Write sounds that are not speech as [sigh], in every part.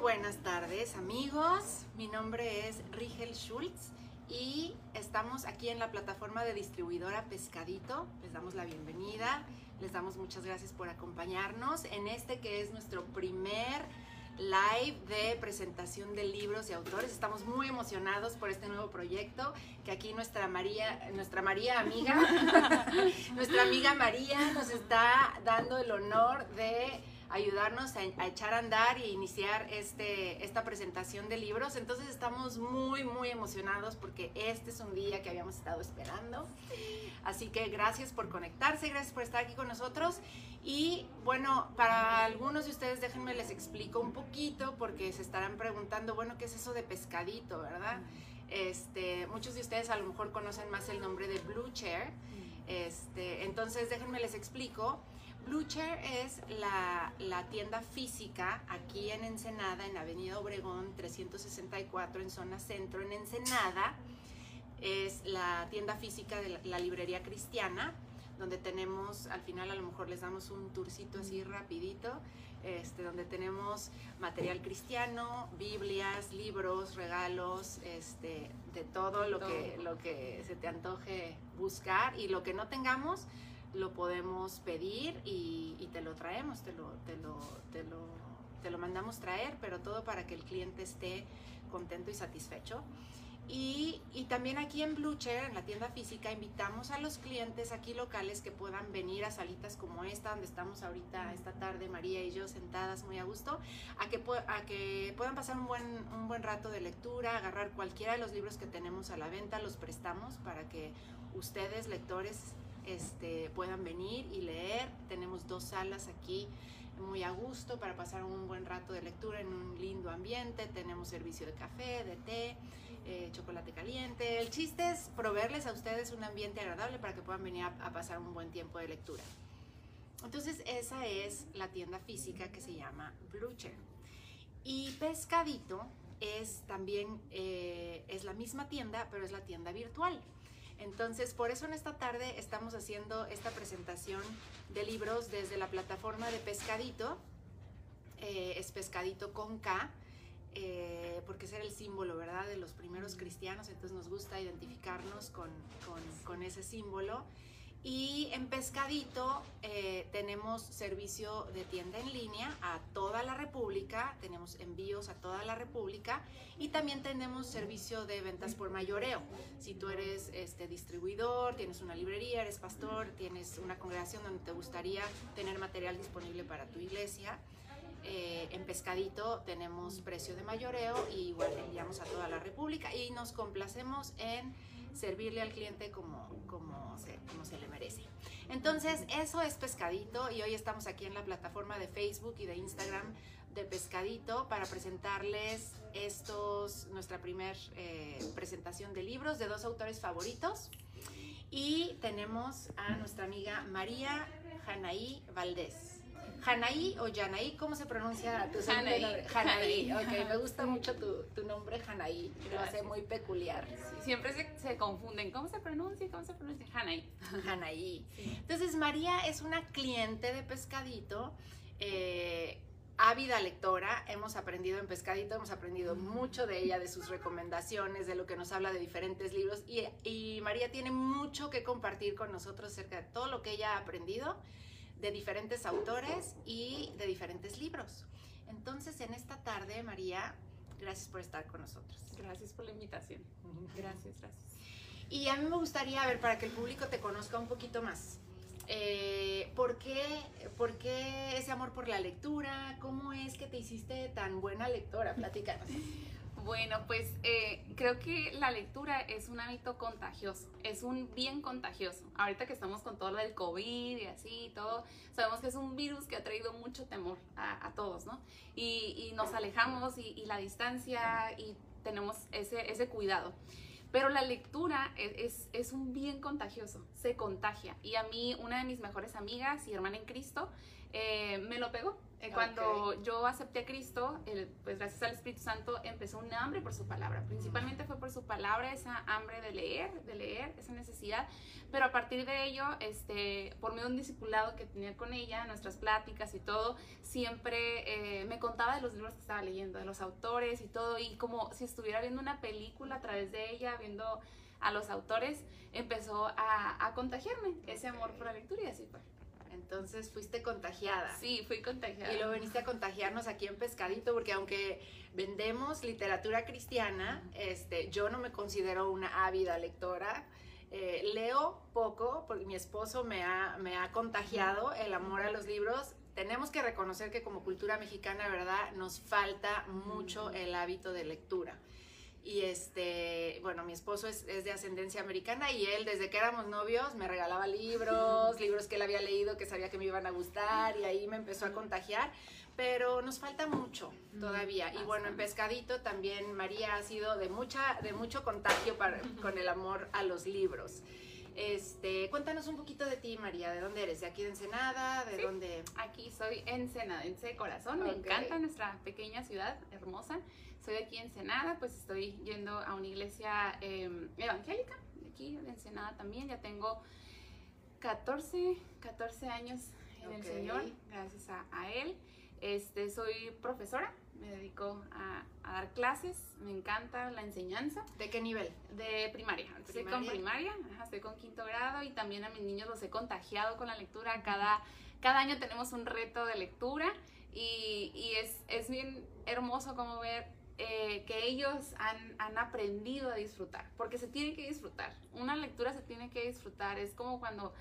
buenas tardes amigos, mi nombre es Rigel Schultz y estamos aquí en la plataforma de distribuidora Pescadito. Les damos la bienvenida, les damos muchas gracias por acompañarnos en este que es nuestro primer live de presentación de libros y autores. Estamos muy emocionados por este nuevo proyecto que aquí nuestra María, nuestra María amiga, [laughs] nuestra amiga María nos está dando el honor de ayudarnos a, echar a andar e iniciar este, esta presentación de libros. Entonces estamos muy, muy emocionados porque este es un día que habíamos estado esperando. Así que gracias por conectarse, gracias por estar aquí con nosotros. Y bueno, para algunos de ustedes déjenme les explico un poquito porque se estarán preguntando, bueno, ¿qué es eso de pescadito, verdad? Este, muchos de ustedes a lo mejor conocen más el nombre de Blue Chair. Este, entonces déjenme les explico. Blue Chair es la, tienda física aquí en Ensenada, en Avenida Obregón 364, en zona centro, en Ensenada. Es la tienda física de la, librería cristiana, donde tenemos, al final a lo mejor les damos un tourcito así rapidito, este, donde tenemos material cristiano, Biblias, libros, regalos, este, de todo lo, Que, lo que se te antoje buscar y lo que no tengamos, lo podemos pedir y, te lo traemos, te lo, te, lo, te, lo, te lo mandamos traer, pero todo para que el cliente esté contento y satisfecho. Y, y, también aquí en Blucher, en la tienda física, invitamos a los clientes aquí locales que puedan venir a salitas como esta, donde estamos ahorita esta tarde, María y yo sentadas muy a gusto, a que, a que puedan pasar un buen, un buen rato de lectura, agarrar cualquiera de los libros que tenemos a la venta, los prestamos para que ustedes, lectores, este, puedan venir y leer. Tenemos dos salas aquí muy a gusto para pasar un buen rato de lectura en un lindo ambiente. Tenemos servicio de café, de té, eh, chocolate caliente. El chiste es proveerles a ustedes un ambiente agradable para que puedan venir a, pasar un buen tiempo de lectura. Entonces esa es la tienda física que se llama Blucher. Y Pescadito es también, eh, es la misma tienda, pero es la tienda virtual. Entonces, por eso en esta tarde estamos haciendo esta presentación de libros desde la plataforma de Pescadito. Eh, es Pescadito con K, eh, porque ese era el símbolo, ¿verdad?, de los primeros cristianos. Entonces nos gusta identificarnos con, con ese símbolo. Y en Pescadito eh, tenemos servicio de tienda en línea a toda la República, tenemos envíos a toda la República y también tenemos servicio de ventas por mayoreo. Si tú eres este, distribuidor, tienes una librería, eres pastor, tienes una congregación donde te gustaría tener material disponible para tu iglesia, eh, en Pescadito tenemos precio de mayoreo y igual enviamos a toda la República y nos complacemos en servirle al cliente como, como, se, le merece. Entonces, eso es Pescadito y hoy estamos aquí en la plataforma de Facebook y de Instagram de Pescadito para presentarles estos, nuestra primer eh, presentación de libros de dos autores favoritos. Y tenemos a nuestra amiga María Janaí Valdés. Janaí o Janaí, ¿cómo se pronuncia tu nombre? Janaí. ok, me gusta mucho tu, tu nombre Janaí, lo hace muy peculiar. siempre se, se, confunden, ¿cómo se pronuncia? ¿Cómo se pronuncia? Janaí. Janaí. Entonces, María es una cliente de Pescadito, eh, ávida lectora, hemos aprendido en Pescadito, hemos aprendido mucho de ella, de sus recomendaciones, de lo que nos habla de diferentes libros y, y María tiene mucho que compartir con nosotros acerca de todo lo que ella ha aprendido de diferentes autores y de diferentes libros. Entonces, en esta tarde, María, gracias por estar con nosotros. Gracias por la invitación. Gracias, gracias. Y a mí me gustaría, ver, para que el público te conozca un poquito más, eh, ¿por, qué, ¿por, qué, ese amor por la lectura? ¿Cómo es que te hiciste tan buena lectora? Platícanos. Bueno, pues eh, creo que la lectura es un hábito contagioso, es un bien contagioso. Ahorita que estamos con todo lo del COVID y así, todo, sabemos que es un virus que ha traído mucho temor a, todos, ¿no? Y, nos alejamos y, la distancia y tenemos ese, ese cuidado. Pero la lectura e, es, es, un bien contagioso, se contagia. Y a mí, una de mis mejores amigas y hermana en Cristo, eh, me lo pegó Eh, cuando yo acepté a Cristo, pues gracias al Espíritu Santo empezó un hambre por su palabra. Principalmente fue por su palabra, esa hambre de leer, de leer, esa necesidad. Pero a partir de ello, este, por medio de un discipulado que tenía con ella, nuestras pláticas y todo, siempre eh, me contaba de los libros que estaba leyendo, de los autores y todo. Y como si estuviera viendo una película a través de ella, viendo a los autores, empezó a, a contagiarme ese amor por la lectura y así fue. Entonces fuiste contagiada. Sí, fui contagiada. Y luego viniste a contagiarnos aquí en Pescadito, porque aunque vendemos literatura cristiana, este, yo no me considero una ávida lectora. Eh, leo poco, porque mi esposo me ha, me ha contagiado el amor a los libros. Tenemos que reconocer que como cultura mexicana, ¿verdad? Nos falta mucho el hábito de lectura. Y este, bueno, mi esposo es, de ascendencia americana y él desde que éramos novios me regalaba libros, [laughs] libros que él había leído que sabía que me iban a gustar y ahí me empezó a contagiar. Pero nos falta mucho todavía. Y bueno, en Pescadito también María ha sido de, mucha, de mucho contagio para, con el amor a los libros. Este, cuéntanos un poquito de ti, María. ¿De dónde eres? ¿De aquí de Ensenada? ¿De dónde? Aquí soy ensenadense de corazón. Me encanta nuestra pequeña ciudad hermosa estoy aquí en Ensenada, pues estoy yendo a una iglesia em, evangélica, de aquí de Ensenada también, ya tengo 14, 14 años en el Señor, gracias a, Él. Este, soy profesora, me dedico a, dar clases, me encanta la enseñanza. ¿De qué nivel? De primaria. Estoy con primaria, estoy con quinto grado y también a mis niños los he contagiado con la lectura. Cada, cada año tenemos un reto de lectura y, y es, es bien hermoso como ver eh, que ellos han, han, aprendido a disfrutar, porque se tiene que disfrutar. Una lectura se tiene que disfrutar. Es como cuando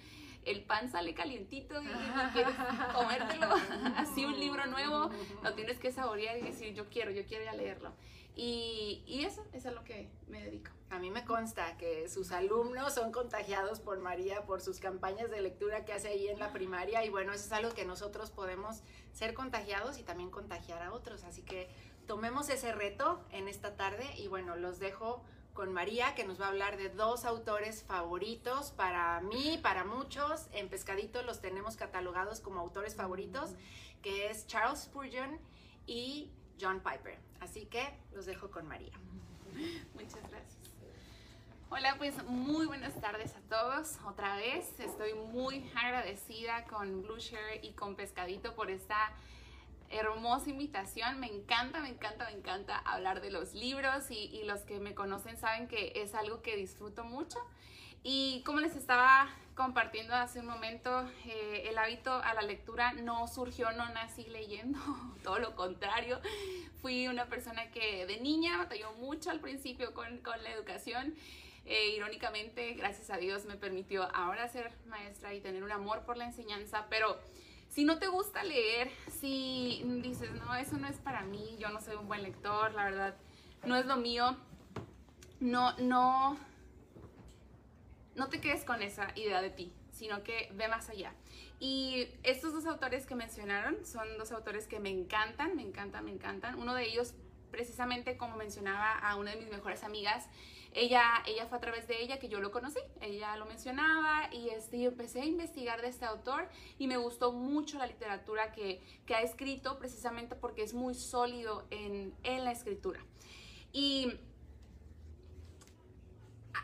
el pan sale calientito y, [laughs] quieres comértelo, [laughs] así un libro nuevo, lo tienes que saborear y decir, yo quiero, yo quiero ya leerlo. Y, y eso, es a lo que me dedico. A mí me consta que sus alumnos son contagiados por María, por sus campañas de lectura que hace ahí en la primaria y bueno, eso es algo que nosotros podemos ser contagiados y también contagiar a otros. Así que tomemos ese reto en esta tarde y bueno, los dejo con María que nos va a hablar de dos autores favoritos para mí, para muchos. En Pescadito los tenemos catalogados como autores favoritos, que es Charles Spurgeon y John Piper. Así que los dejo con María. [laughs] Muchas gracias. Hola, pues muy buenas tardes a todos. Otra vez estoy muy agradecida con Blue Share y con Pescadito por esta hermosa invitación. Me encanta, me encanta, me encanta hablar de los libros y, los que me conocen saben que es algo que disfruto mucho. Y como les estaba compartiendo hace un momento, eh, el hábito a la lectura no surgió, no nací leyendo, [laughs] todo lo contrario. Fui una persona que de niña batalló mucho al principio con, con la educación. Eh, irónicamente, gracias a Dios me permitió ahora ser maestra y tener un amor por la enseñanza, pero si no te gusta leer, si dices, no, eso no es para mí, yo no soy un buen lector, la verdad, no es lo mío, no, no, no te quedes con esa idea de ti, sino que ve más allá. Y estos dos autores que mencionaron son dos autores que me encantan, me encantan, me encantan. Uno de ellos, precisamente como mencionaba a una de mis mejores amigas, ella, ella fue a través de ella que yo lo conocí, ella lo mencionaba y este, empecé a investigar de este autor y me gustó mucho la literatura que, que ha escrito precisamente porque es muy sólido en, en la escritura. Y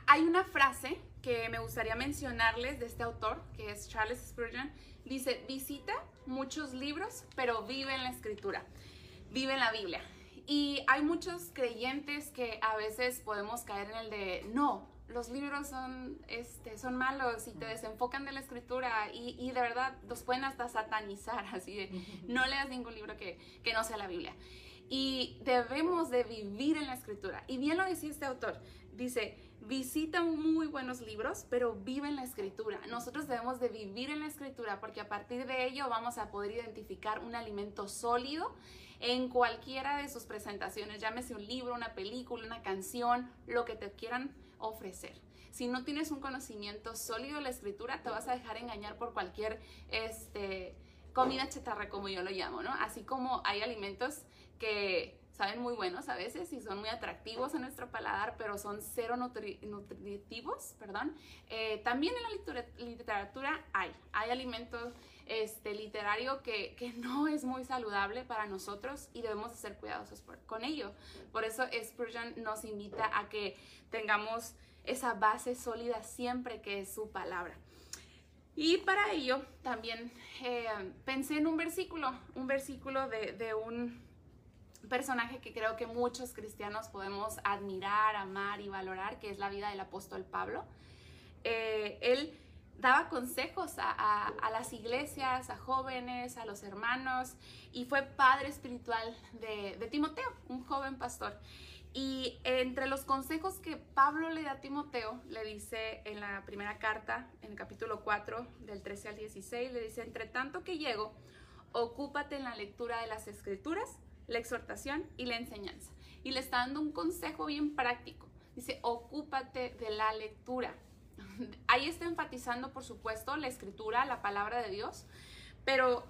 hay una frase que me gustaría mencionarles de este autor, que es Charles Spurgeon. Dice, visita muchos libros, pero vive en la escritura, vive en la Biblia. Y hay muchos creyentes que a veces podemos caer en el de, no, los libros son, este, son malos y te desenfocan de la escritura y, y de verdad los pueden hasta satanizar, [laughs] así de, no leas ningún libro que, que no sea la Biblia. Y debemos de vivir en la escritura. Y bien lo decía este autor, dice, visita muy buenos libros, pero vive en la escritura. Nosotros debemos de vivir en la escritura porque a partir de ello vamos a poder identificar un alimento sólido en cualquiera de sus presentaciones, llámese un libro, una película, una canción, lo que te quieran ofrecer. Si no tienes un conocimiento sólido de la escritura, te vas a dejar engañar por cualquier este, comida chatarra, como yo lo llamo, ¿no? Así como hay alimentos que saben muy buenos a veces y son muy atractivos a nuestro paladar, pero son cero nutritivos, perdón. Eh, también en la literatura hay, hay alimentos este, literario que, que, [laughs] no es muy saludable para nosotros y debemos ser cuidadosos con ello. Por eso Spurgeon nos invita a que tengamos esa base sólida siempre que es su palabra. Y para ello también eh, pensé en un versículo, un versículo de, de, un personaje que creo que muchos cristianos podemos admirar, amar y valorar, que es la vida del apóstol Pablo. Eh, él daba consejos a, las iglesias, a jóvenes, a los hermanos, y fue padre espiritual de, de Timoteo, un joven pastor. Y entre los consejos que Pablo le da a Timoteo, le dice en la primera carta, en el capítulo 4, del 13 al 16, le dice, entre tanto que llego, ocúpate en la lectura de las escrituras, la exhortación y la enseñanza. Y le está dando un consejo bien práctico. Dice, ocúpate de la lectura. [laughs] Ahí está enfatizando, por supuesto, la escritura, la palabra de Dios, pero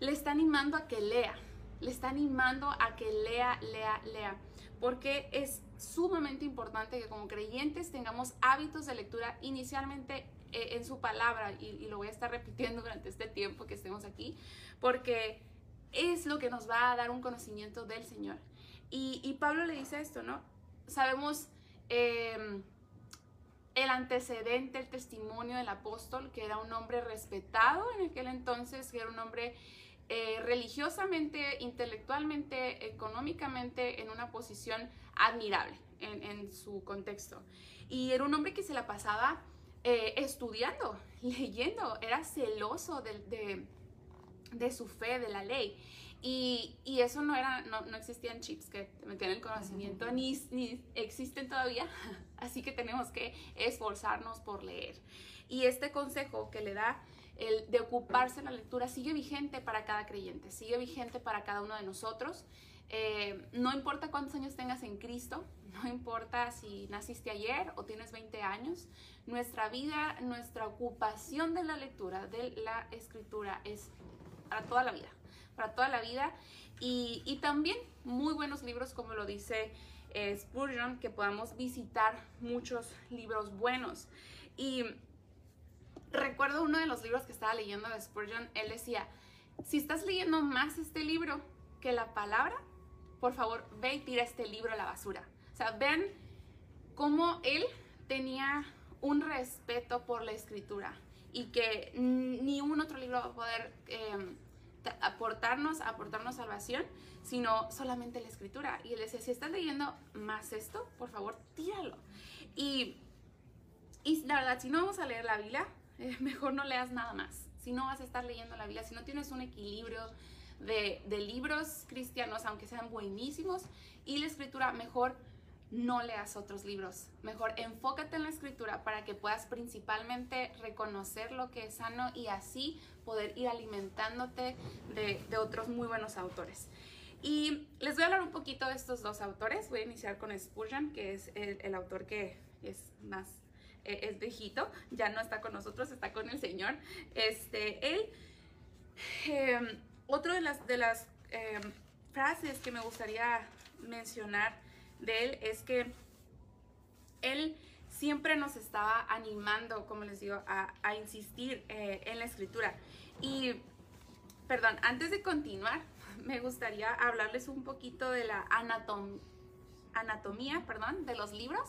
le está animando a que lea, le está animando a que lea, lea, lea porque es sumamente importante que como creyentes tengamos hábitos de lectura inicialmente eh, en su palabra y, lo voy a estar repitiendo durante este tiempo que estemos aquí, porque es lo que nos va a dar un conocimiento del Señor. Y, Pablo le dice esto, ¿no? Sabemos em, el antecedente, el testimonio del apóstol, que era un hombre respetado en aquel entonces, que era un hombre eh, religiosamente, intelectualmente, económicamente en una posición admirable en, su contexto. Y era un hombre que se la pasaba eh, estudiando, [laughs] leyendo, era celoso de, su fe, de la ley. Y, y, eso no era, no, no, existían chips que te metían el conocimiento, ni, ni existen todavía, [laughs] así que tenemos que esforzarnos por leer. Y este consejo que le da el de ocuparse en la lectura sigue vigente para cada creyente, sigue vigente para cada uno de nosotros. Eh, no importa cuántos años tengas en Cristo, no importa si naciste ayer o tienes 20 años, nuestra vida, nuestra ocupación de la lectura, de la escritura es para toda la vida, para toda la vida. Y, también muy buenos libros, como lo dice eh, Spurgeon, que podamos visitar muchos libros buenos. Y recuerdo uno de los libros que estaba leyendo de Spurgeon, él decía, si estás leyendo más este libro que la palabra, por favor, ve y tira este libro a la basura. O sea, vean cómo él tenía un respeto por la escritura y que ni un otro libro va a poder em, aportarnos, aportarnos salvación, sino solamente la escritura. Y él decía, si estás leyendo más esto, por favor, tíralo. Y, y la verdad, si no vamos a leer la Biblia, [laughs] eh, mejor no leas nada más. Si no vas a estar leyendo la Biblia, si no tienes un equilibrio de, libros cristianos, aunque sean buenísimos, y la escritura, mejor no leas otros libros. Mejor enfócate en la escritura para que puedas principalmente reconocer lo que es sano y así poder ir alimentándote de, otros muy buenos autores. Y les voy a hablar un poquito de estos dos autores. Voy a iniciar con Spurgeon, que es el autor que es más eh, es viejito, ya no está con nosotros, está con el Señor. Este, él, eh, otro de las, de las em, frases que me gustaría mencionar de él es que él siempre nos estaba animando, como les digo, a, insistir eh, en la escritura. Y, perdón, antes de continuar, [laughs] me gustaría hablarles un poquito de la anatomía perdón, de los libros.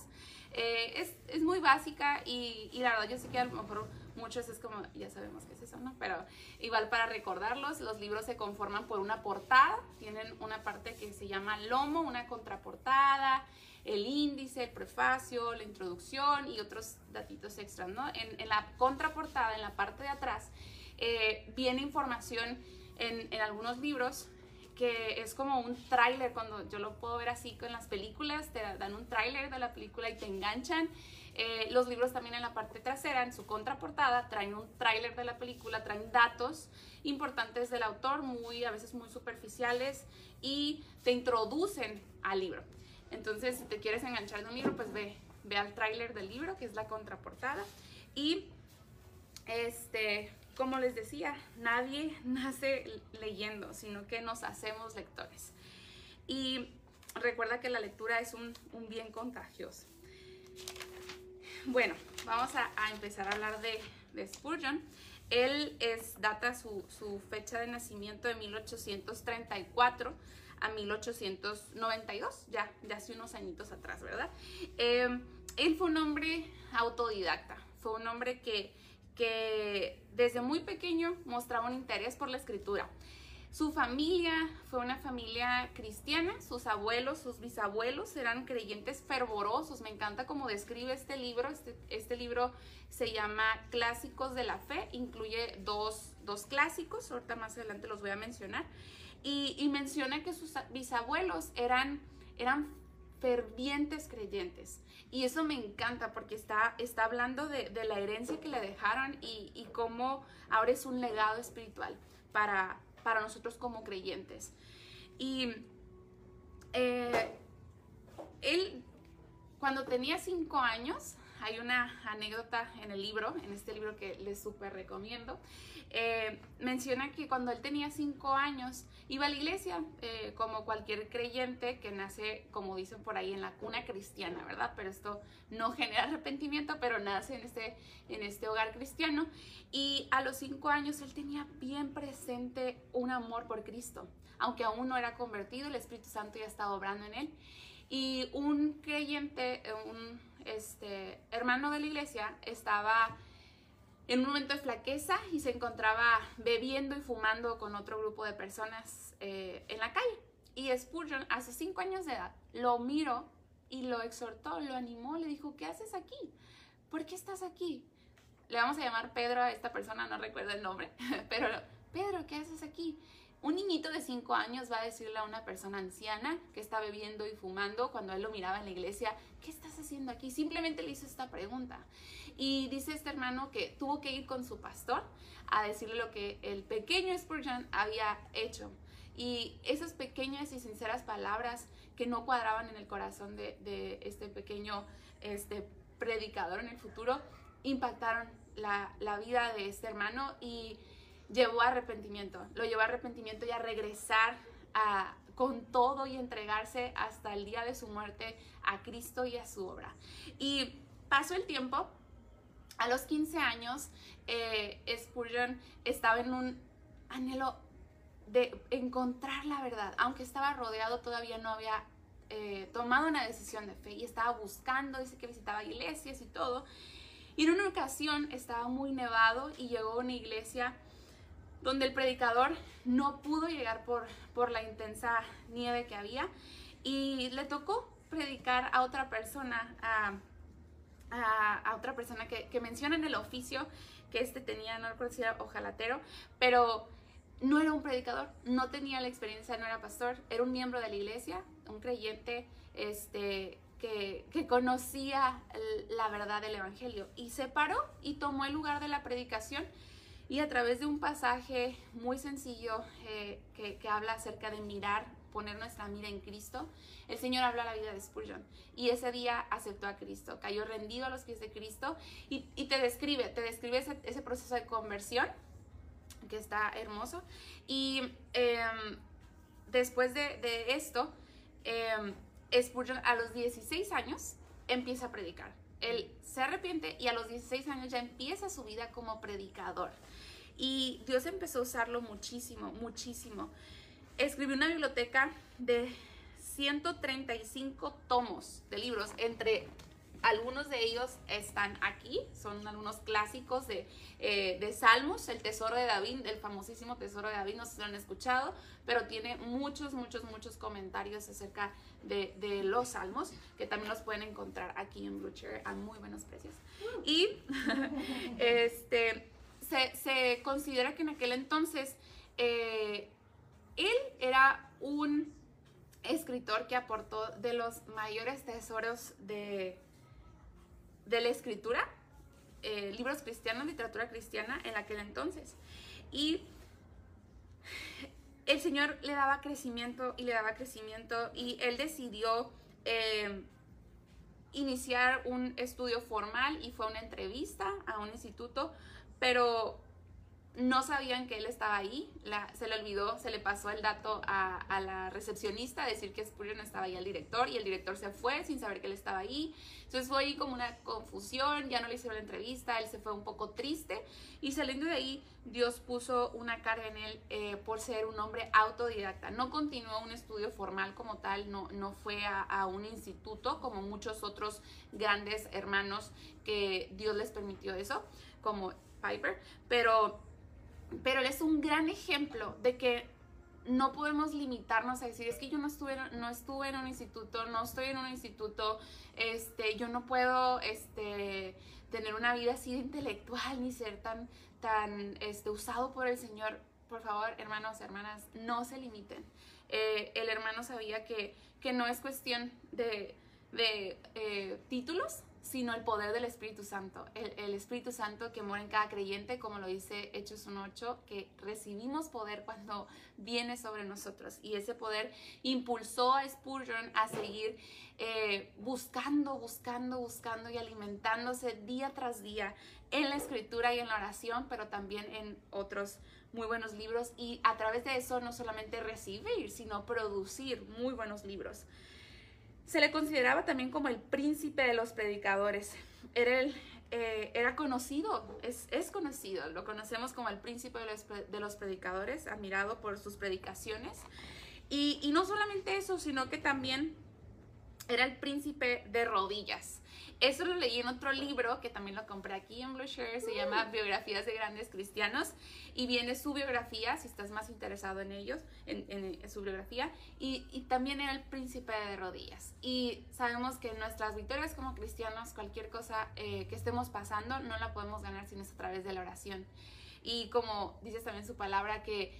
Eh, es, es, muy básica y, y, la verdad yo sé que a lo mejor muchos es como, ya sabemos qué es eso, ¿no? Pero igual para recordarlos, los libros se conforman por una portada, tienen una parte que se llama lomo, una contraportada, el índice, el prefacio, la introducción y otros datitos extras, ¿no? En, en la contraportada, en la parte de atrás, eh, viene información en, en algunos libros que es como un tráiler, cuando yo lo puedo ver así con las películas, te dan un tráiler de la película y te enganchan. Eh, los libros también en la parte trasera, en su contraportada, traen un tráiler de la película, traen datos importantes del autor, muy a veces muy superficiales, y te introducen al libro. Entonces, si te quieres enganchar de un libro, pues ve, ve al tráiler del libro, que es la contraportada. Y este, como les decía, nadie [laughs] nace leyendo, sino que nos hacemos lectores. Y recuerda que la lectura es un, bien contagioso. Bueno, vamos a, empezar a hablar de, Spurgeon. Él es, data su, fecha de nacimiento de 1834 a 1892, ya, ya hace unos añitos atrás, ¿verdad? Eh, él fue un hombre autodidacta, fue un hombre que, que desde muy pequeño mostraba un interés por la escritura. Su familia fue una familia cristiana, sus abuelos, sus bisabuelos eran creyentes fervorosos. Me encanta cómo describe este libro. Este, este libro se llama Clásicos de la Fe, incluye dos, dos clásicos, ahorita más adelante los voy a mencionar. Y, menciona que sus bisabuelos eran, eran fervientes creyentes. Y eso me encanta porque está, está hablando de, la herencia que le dejaron y, cómo ahora es un legado espiritual para, para nosotros como creyentes. Y eh, él, cuando tenía cinco años, hay una anécdota en el libro, en este libro que les súper recomiendo, eh, menciona que cuando él tenía cinco años iba a la iglesia eh, como cualquier creyente que nace, como dicen por ahí, en la cuna cristiana, ¿verdad? Pero esto no genera arrepentimiento, pero nace en este, en este hogar cristiano. Y a los cinco años él tenía bien presente un amor por Cristo, aunque aún no era convertido, el Espíritu Santo ya estaba obrando en él. Y un creyente, un este, hermano de la iglesia estaba en un momento de flaqueza y se encontraba bebiendo y fumando con otro grupo de personas eh, en la calle. Y Spurgeon, a sus cinco años de edad, lo miró y lo exhortó, lo animó, le dijo, ¿qué haces aquí? ¿Por qué estás aquí? Le vamos a llamar Pedro a esta persona, no recuerdo el nombre, [laughs] pero Pedro, ¿qué haces aquí? Un niñito de 5 años va a decirle a una persona anciana que está bebiendo y fumando cuando él lo miraba en la iglesia, ¿qué estás haciendo aquí? Simplemente le hizo esta pregunta. Y dice este hermano que tuvo que ir con su pastor a decirle lo que el pequeño Spurgeon había hecho. Y esas pequeñas y sinceras palabras que no cuadraban en el corazón de, de este pequeño este, predicador en el futuro impactaron la, la vida de este hermano y llevó a arrepentimiento, lo llevó a arrepentimiento y a regresar a, con todo y entregarse hasta el día de su muerte a Cristo y a su obra. Y pasó el tiempo, a los 15 años, eh, Spurgeon estaba en un anhelo de encontrar la verdad, aunque estaba rodeado, todavía no había eh, tomado una decisión de fe y estaba buscando, dice que visitaba iglesias y todo. Y en una ocasión estaba muy nevado y llegó a una iglesia donde el predicador no pudo llegar por, por la intensa nieve que había y le tocó predicar a otra persona, a, a, otra persona que, que, menciona en el oficio que este tenía, no recuerdo si era ojalatero, pero no era un predicador, no tenía la experiencia, no era pastor, era un miembro de la iglesia, un creyente este, que, que, conocía la verdad del Evangelio. Y se paró y tomó el lugar de la predicación y a través de un pasaje muy sencillo eh, que, habla acerca de mirar, poner nuestra mira en Cristo, el Señor habla la vida de Spurgeon. Y ese día aceptó a Cristo, cayó rendido a los pies de Cristo y, te describe, te describe ese, proceso de conversión que está hermoso. Y eh, después de, de esto, eh, Spurgeon a los 16 años empieza a predicar. Él se arrepiente y a los 16 años ya empieza su vida como predicador. Y Dios empezó a usarlo muchísimo, muchísimo. Escribió una biblioteca de 135 tomos de libros, entre algunos de ellos están aquí, son algunos clásicos de, eh, de, Salmos, el Tesoro de David, el famosísimo Tesoro de David, no sé si lo han escuchado, pero tiene muchos, muchos, muchos comentarios acerca de, de los Salmos, que también los pueden encontrar aquí en Blue Chair a muy buenos precios. Y [laughs] este, se, considera que en aquel entonces eh, él era un escritor que aportó de los mayores tesoros de, de la escritura, eh, libros cristianos, literatura cristiana en aquel entonces. Y el Señor le daba crecimiento y le daba crecimiento y él decidió eh, iniciar un estudio formal y fue una entrevista a un instituto pero no sabían que él estaba ahí, se le olvidó, se le pasó el dato a, la recepcionista, decir que Spurgeon estaba ahí al director y el director se fue sin saber que él estaba ahí. Entonces fue ahí como una confusión, ya no le hicieron la entrevista, él se fue un poco triste y saliendo de ahí Dios puso una carga en él eh, por ser un hombre autodidacta. No continuó un estudio formal como tal, no, no fue a, a un instituto como muchos otros grandes hermanos que Dios les permitió eso, como Piper, pero pero él es un gran ejemplo de que no podemos limitarnos a decir, es que yo no estuve, no estuve en un instituto, no estoy en un instituto, este, yo no puedo este, tener una vida así de intelectual ni ser tan, tan este, usado por el Señor. Por favor, hermanos, hermanas, no se limiten. Eh, el hermano sabía que, que no es cuestión de, de eh, títulos, sino el poder del Espíritu Santo. El, Espíritu Santo que mora en cada creyente, como lo dice Hechos 1.8, que recibimos poder cuando viene sobre nosotros. Y ese poder impulsó a Spurgeon a seguir eh, buscando, buscando, buscando y alimentándose día tras día en la escritura y en la oración, pero también en otros muy buenos libros. Y a través de eso no solamente recibir, sino producir muy buenos libros. Se le consideraba también como el príncipe de los predicadores. Era, el, eh, era conocido, es, es, conocido, lo conocemos como el príncipe de los, de los predicadores, admirado por sus predicaciones. Y, y no solamente eso, sino que también era el príncipe de rodillas. Eso lo leí en otro libro que también lo compré aquí en Blue Share, se llama mm. Biografías de Grandes Cristianos y viene su biografía, si estás más interesado en ellos, en, su biografía, y, y, también era el príncipe de rodillas. Y sabemos que nuestras victorias como cristianos, cualquier cosa eh, que estemos pasando, no la podemos ganar si no es a través de la oración. Y como dices también su palabra, que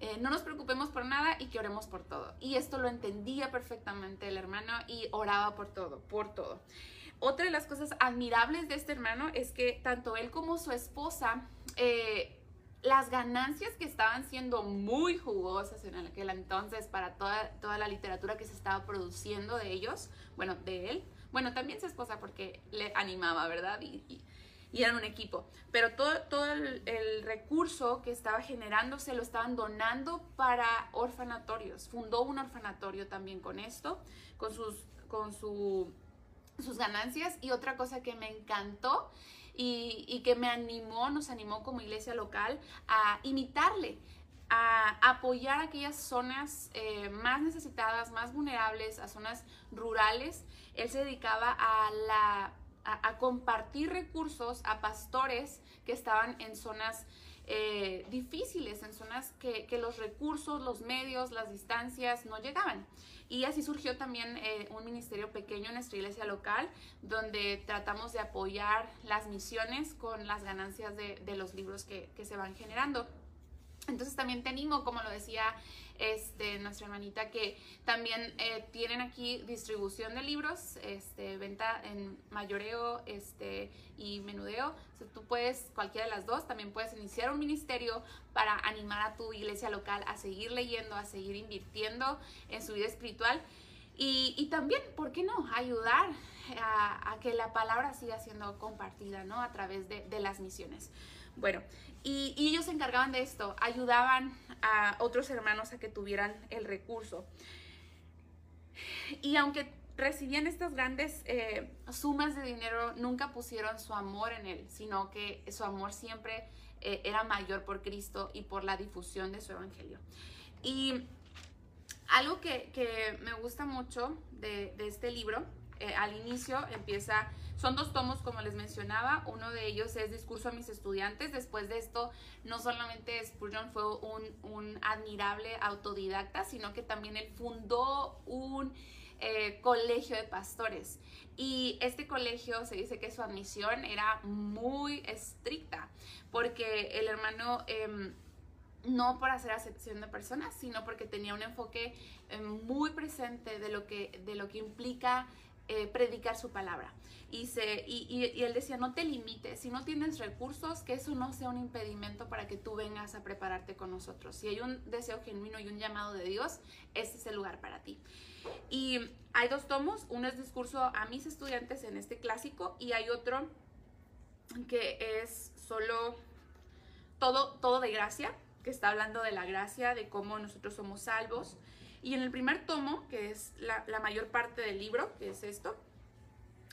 eh, no nos preocupemos por nada y que oremos por todo. Y esto lo entendía perfectamente el hermano y oraba por todo, por todo. Otra de las cosas admirables de este hermano es que tanto él como su esposa, eh, las ganancias que estaban siendo muy jugosas en aquel entonces para toda, toda la literatura que se estaba produciendo de ellos, bueno, de él, bueno, también su esposa porque le animaba, ¿verdad? Y, y, eran un equipo, pero todo, todo el, el, recurso que estaba generándose lo estaban donando para orfanatorios. Fundó un orfanatorio también con esto, con, sus, con su sus ganancias. Y otra cosa que me encantó y, que me animó, nos animó como iglesia local a imitarle a apoyar aquellas zonas eh, más necesitadas, más vulnerables, a zonas rurales. Él se dedicaba a, la, compartir recursos a pastores que estaban en zonas eh, difíciles, en zonas que, los recursos, los medios, las distancias no llegaban. Y así surgió también eh, un ministerio pequeño en nuestra iglesia local, donde tratamos de apoyar las misiones con las ganancias de, los libros que, que se van generando. Entonces también te como lo decía este, nuestra hermanita, que también eh, tienen aquí distribución de libros, este, venta en mayoreo este, y menudeo. tú puedes, cualquiera de las dos, también puedes iniciar un ministerio para animar a tu iglesia local a seguir leyendo, a seguir invirtiendo en su vida espiritual. Y, también, ¿por qué no? Ayudar a, que la palabra siga siendo compartida, ¿no? A través de, de las misiones. Bueno, y, ellos se encargaban de esto, ayudaban a otros hermanos a que tuvieran el recurso. Y aunque recibían estas grandes eh, sumas de dinero, nunca pusieron su amor en él, sino que su amor siempre eh, era mayor por Cristo y por la difusión de su evangelio. Y algo que, me gusta mucho de, este libro, eh, al inicio empieza son dos tomos, como les mencionaba. Uno de ellos es Discurso a mis estudiantes. Después de esto, no solamente Spurgeon fue un, admirable autodidacta, sino que también él fundó un eh, colegio de pastores. Y este colegio se dice que su admisión era muy estricta, porque el hermano... Em, no por hacer acepción de personas, sino porque tenía un enfoque em, muy presente de lo que, de lo que implica eh, predicar su palabra. Y, se, y, él decía, no te limites, si no tienes recursos, que eso no sea un impedimento para que tú vengas a prepararte con nosotros. Si hay un deseo genuino y un llamado de Dios, este es el lugar para ti. Y hay dos tomos, uno es discurso a mis estudiantes en este clásico y hay otro que es solo todo, todo de gracia, que está hablando de la gracia, de cómo nosotros somos salvos. Y en el primer tomo, que es la, mayor parte del libro, que es esto,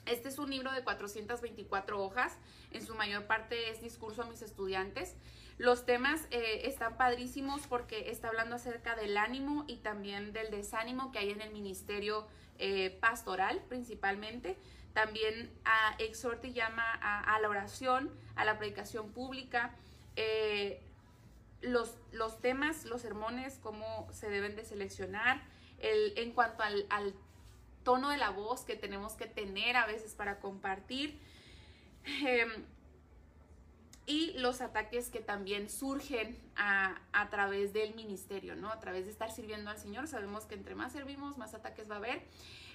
este es un libro de 424 hojas, en su mayor parte es discurso a mis estudiantes. Los temas eh, están padrísimos porque está hablando acerca del ánimo y también del desánimo que hay en el ministerio eh, pastoral principalmente. También exhorta y llama a, la oración, a la predicación pública. Eh, los, los, temas, los sermones, cómo se deben de seleccionar. El, en cuanto al, tono de la voz que tenemos que tener a veces para compartir. Em, y los ataques que también surgen a, a, través del ministerio, ¿no? A través de estar sirviendo al Señor. Sabemos que entre más servimos, más ataques va a haber.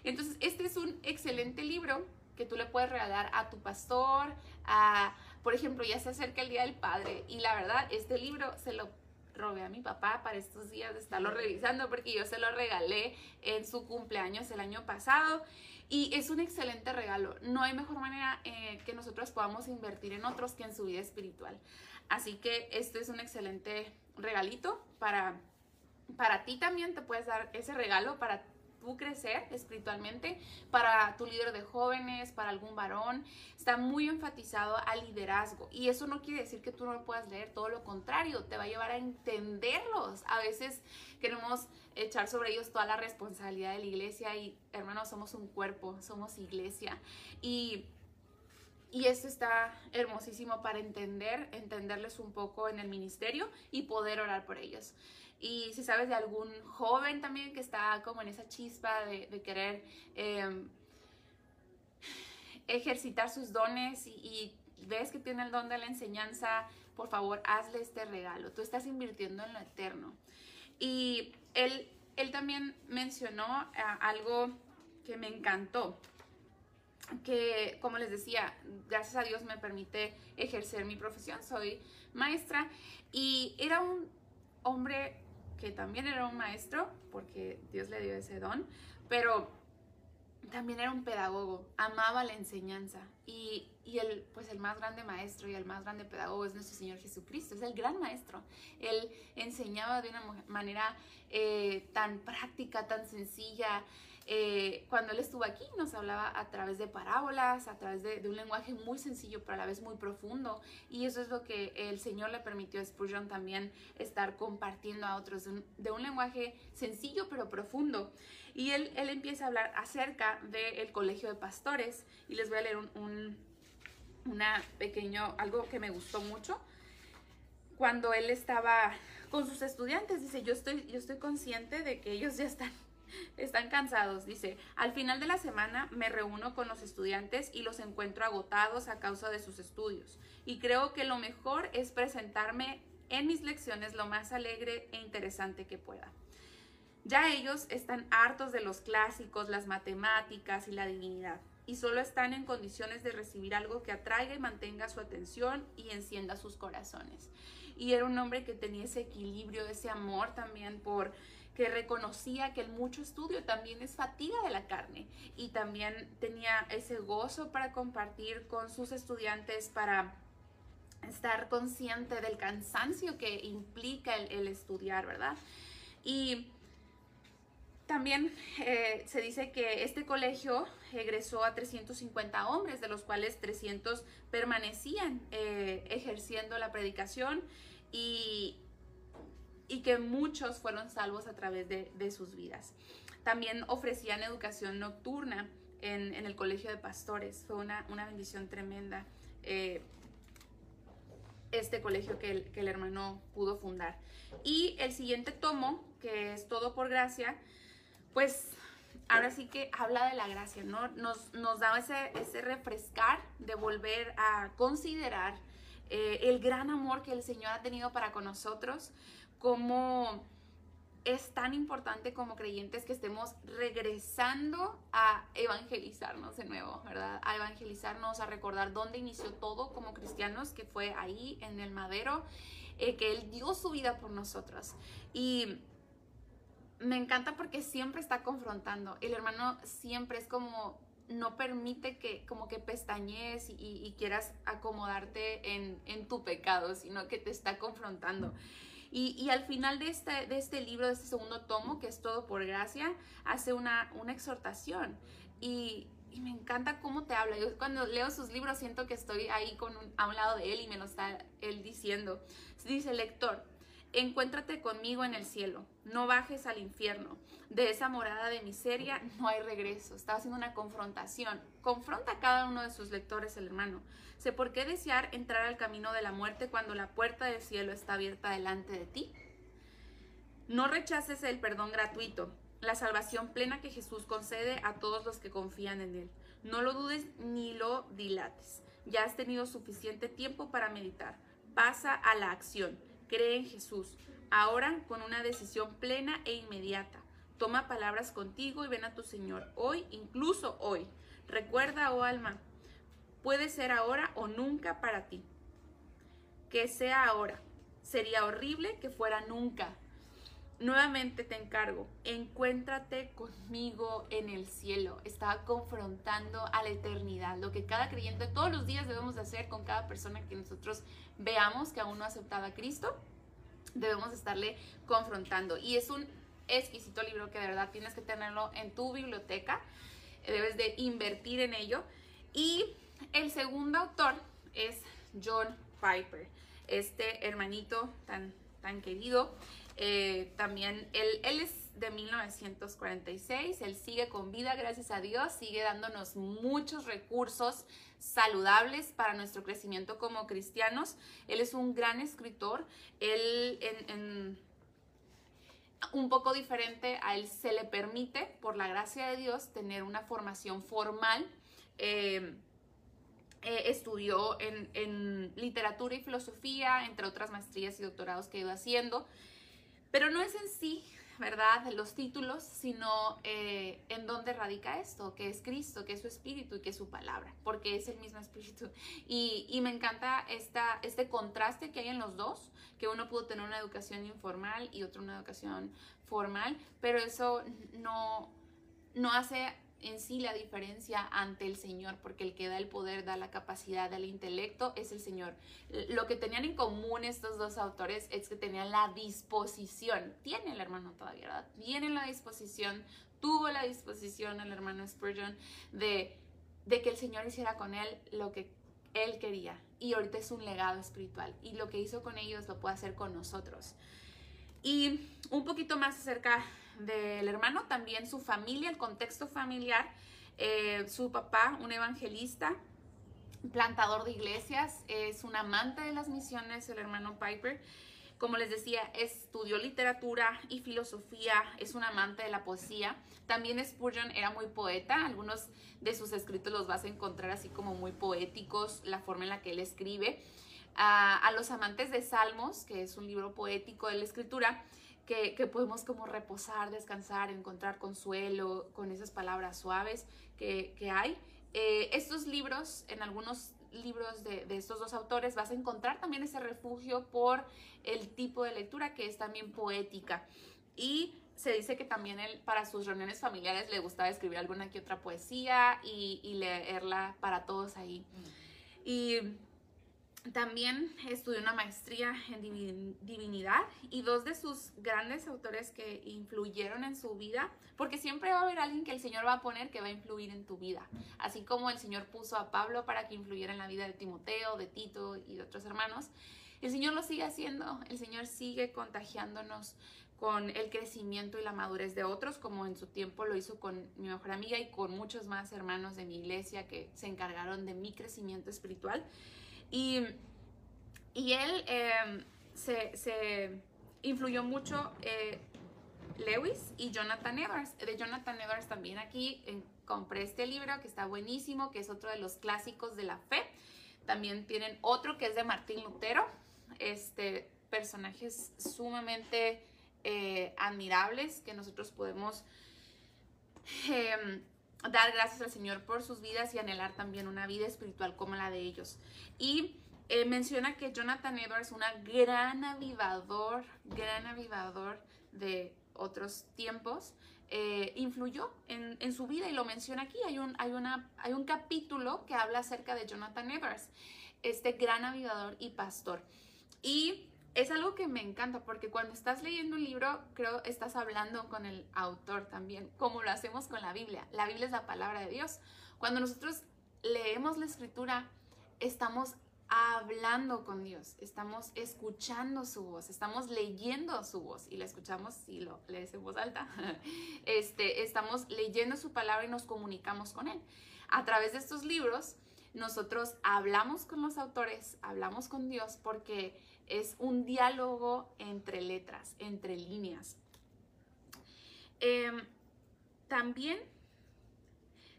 Entonces, este es un excelente libro que tú le puedes regalar a tu pastor, a, por ejemplo, ya se acerca el Día del Padre y la verdad, este libro se lo robé a mi papá para estos días de estarlo revisando porque yo se lo regalé en su cumpleaños el año pasado y es un excelente regalo. No hay mejor manera eh, que nosotros podamos invertir en otros que en su vida espiritual. Así que este es un excelente regalito para, para ti también. Te puedes dar ese regalo para crecer espiritualmente, para tu líder de jóvenes, para algún varón, está muy enfatizado al liderazgo. Y eso no quiere decir que tú no lo puedas leer, todo lo contrario, te va a llevar a entenderlos. A veces queremos echar sobre ellos toda la responsabilidad de la iglesia y hermanos, somos un cuerpo, somos iglesia. Y y esto está hermosísimo para entender, entenderles un poco en el ministerio y poder orar por ellos. Y si sabes de algún joven también que está como en esa chispa de, querer em, ejercitar sus dones y, ves que tiene el don de la enseñanza, por favor, hazle este regalo. Tú estás invirtiendo en lo eterno. Y él, él también mencionó eh, algo que me encantó que, como les decía, gracias a Dios me permite ejercer mi profesión, soy maestra y era un hombre que también era un maestro, porque Dios le dio ese don, pero también era un pedagogo, amaba la enseñanza y, y, el, pues el más grande maestro y el más grande pedagogo es nuestro Señor Jesucristo, es el gran maestro. Él enseñaba de una manera eh, tan práctica, tan sencilla, eh, cuando él estuvo aquí nos hablaba a través de parábolas, a través de, un lenguaje muy sencillo pero a la vez muy profundo y eso es lo que el Señor le permitió a Spurgeon también estar compartiendo a otros de un, lenguaje sencillo pero profundo. Y él, él empieza a hablar acerca del colegio de pastores y les voy a leer un, una pequeño, algo que me gustó mucho. Cuando él estaba con sus estudiantes, dice, yo estoy, yo estoy consciente de que ellos ya están están cansados, dice, al final de la semana me reúno con los estudiantes y los encuentro agotados a causa de sus estudios. Y creo que lo mejor es presentarme en mis lecciones lo más alegre e interesante que pueda. Ya ellos están hartos de los clásicos, las matemáticas y la divinidad, y solo están en condiciones de recibir algo que atraiga y mantenga su atención y encienda sus corazones. Y era un hombre que tenía ese equilibrio, ese amor también por que reconocía que el mucho estudio también es fatiga de la carne y también tenía ese gozo para compartir con sus estudiantes para estar consciente del cansancio que implica el, estudiar, ¿verdad? Y también eh, se dice que este colegio egresó a 350 hombres, de los cuales 300 permanecían eh, ejerciendo la predicación y, y que muchos fueron salvos a través de, sus vidas. También ofrecían educación nocturna en, el colegio de pastores. Fue una, bendición tremenda eh, este colegio que el, que el, hermano pudo fundar. Y el siguiente tomo, que es Todo por Gracia, pues ahora sí que habla de la gracia, ¿no? Nos, nos da ese, ese refrescar de volver a considerar eh, el gran amor que el Señor ha tenido para con nosotros, cómo es tan importante como creyentes que estemos regresando a evangelizarnos de nuevo, ¿verdad? A evangelizarnos, a recordar dónde inició todo como cristianos, que fue ahí en el madero, eh, que Él dio su vida por nosotros. Y me encanta porque siempre está confrontando. El hermano siempre es como no permite que como que pestañees y, quieras acomodarte en, en, tu pecado, sino que te está confrontando. Y, al final de este, de este libro, de este segundo tomo, que es todo por gracia, hace una, una exhortación. Y, y me encanta cómo te habla. Yo cuando leo sus libros siento que estoy ahí con a un lado de él y me lo está él diciendo. Dice, lector, encuéntrate conmigo en el cielo, no bajes al infierno. De esa morada de miseria no hay regreso. Está haciendo una confrontación. Confronta a cada uno de sus lectores, el hermano. Sé por qué desear entrar al camino de la muerte cuando la puerta del cielo está abierta delante de ti. No rechaces el perdón gratuito, la salvación plena que Jesús concede a todos los que confían en Él. No lo dudes ni lo dilates. Ya has tenido suficiente tiempo para meditar. Pasa a la acción. Cree en Jesús. Ahora con una decisión plena e inmediata. Toma palabras contigo y ven a tu Señor. Hoy, incluso hoy. Recuerda, oh alma, puede ser ahora o nunca para ti. Que sea ahora. Sería horrible que fuera nunca. Nuevamente te encargo, encuéntrate conmigo en el cielo. Estaba confrontando a la eternidad, lo que cada creyente todos los días debemos de hacer con cada persona que nosotros veamos que aún no ha aceptado a Cristo. Debemos estarle confrontando. Y es un exquisito libro que de verdad tienes que tenerlo en tu biblioteca. Debes de invertir en ello. Y el segundo autor es John Piper, este hermanito tan, tan querido. Eh, también él, él es de 1946, él sigue con vida, gracias a Dios, sigue dándonos muchos recursos saludables para nuestro crecimiento como cristianos. Él es un gran escritor, él en, un poco diferente a él se le permite, por la gracia de Dios, tener una formación formal. Eh, eh, estudió en, en, literatura y filosofía, entre otras maestrías y doctorados que iba haciendo. Pero no es en sí, ¿verdad?, los títulos, sino eh, en dónde radica esto, que es Cristo, que es su espíritu y que es su palabra, porque es el mismo espíritu. Y, y me encanta esta, este contraste que hay en los dos, que uno pudo tener una educación informal y otro una educación formal, pero eso no, no hace en sí la diferencia ante el Señor, porque el que da el poder, da la capacidad, da el intelecto, es el Señor. Lo que tenían en común estos dos autores es que tenían la disposición, tiene el hermano todavía, ¿verdad? Tiene la disposición, tuvo la disposición el hermano Spurgeon de, de que el Señor hiciera con él lo que él quería. Y ahorita es un legado espiritual. Y lo que hizo con ellos lo puede hacer con nosotros. Y un poquito más acerca del hermano, también su familia, el contexto familiar, eh, su papá, un evangelista, plantador de iglesias, es un amante de las misiones, el hermano Piper. Como les decía, estudió literatura y filosofía, es un amante de la poesía. También Spurgeon era muy poeta, algunos de sus escritos los vas a encontrar así como muy poéticos, la forma en la que él escribe. a los amantes de Salmos, que es un libro poético de la escritura, que, podemos como reposar, descansar, encontrar consuelo con esas palabras suaves que, hay. Eh, estos libros, en algunos libros de, estos dos autores, vas a encontrar también ese refugio por el tipo de lectura que es también poética. Y se dice que también él para sus reuniones familiares le gustaba escribir alguna que otra poesía y, y leerla para todos ahí. Mm. Y también estudió una maestría en divinidad y dos de sus grandes autores que influyeron en su vida, porque siempre va a haber alguien que el Señor va a poner que va a influir en tu vida, así como el Señor puso a Pablo para que influyera en la vida de Timoteo, de Tito y de otros hermanos. El Señor lo sigue haciendo, el Señor sigue contagiándonos con el crecimiento y la madurez de otros, como en su tiempo lo hizo con mi mejor amiga y con muchos más hermanos de mi iglesia que se encargaron de mi crecimiento espiritual. Y, y él em, se, se, influyó mucho eh, Lewis y Jonathan Edwards. De Jonathan Edwards también aquí compré este libro que está buenísimo, que es otro de los clásicos de la fe. También tienen otro que es de Martín Lutero. Este, personajes sumamente eh, admirables que nosotros podemos em, dar gracias al Señor por sus vidas y anhelar también una vida espiritual como la de ellos. Y eh, menciona que Jonathan Edwards, un gran avivador, gran avivador de otros tiempos, eh, influyó en, en, su vida y lo menciona aquí. Hay un, hay, una, hay un capítulo que habla acerca de Jonathan Evers, este gran avivador y pastor. Y es algo que me encanta porque cuando estás leyendo un libro, creo estás hablando con el autor también, como lo hacemos con la Biblia. La Biblia es la palabra de Dios. Cuando nosotros leemos la escritura, estamos hablando con Dios, estamos escuchando su voz, estamos leyendo su voz y la escuchamos si lo lees en voz alta. [laughs] Este, estamos leyendo su palabra y nos comunicamos con Él. A través de estos libros, nosotros hablamos con los autores, hablamos con Dios porque es un diálogo entre letras, entre líneas. Em, también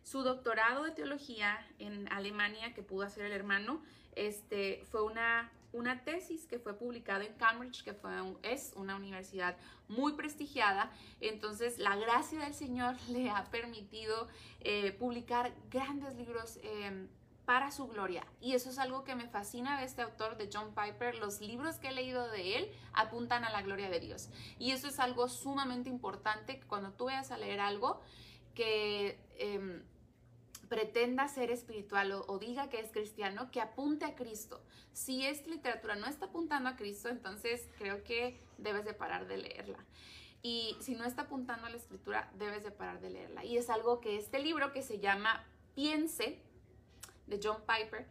su doctorado de teología en Alemania que pudo hacer el hermano este, fue una, una tesis que fue publicada en Cambridge, que fue es una universidad muy prestigiada. Entonces, la gracia del Señor [laughs] le ha permitido eh, publicar grandes libros. Em, para su gloria. Y eso es algo que me fascina de este autor, de John Piper. Los libros que he leído de él apuntan a la gloria de Dios. Y eso es algo sumamente importante cuando tú vayas a leer algo que em, pretenda ser espiritual o, diga que es cristiano, que apunte a Cristo. Si esta literatura no está apuntando a Cristo, entonces creo que debes de parar de leerla. Y si no está apuntando a la escritura, debes de parar de leerla. Y es algo que este libro que se llama Piense, de John Piper,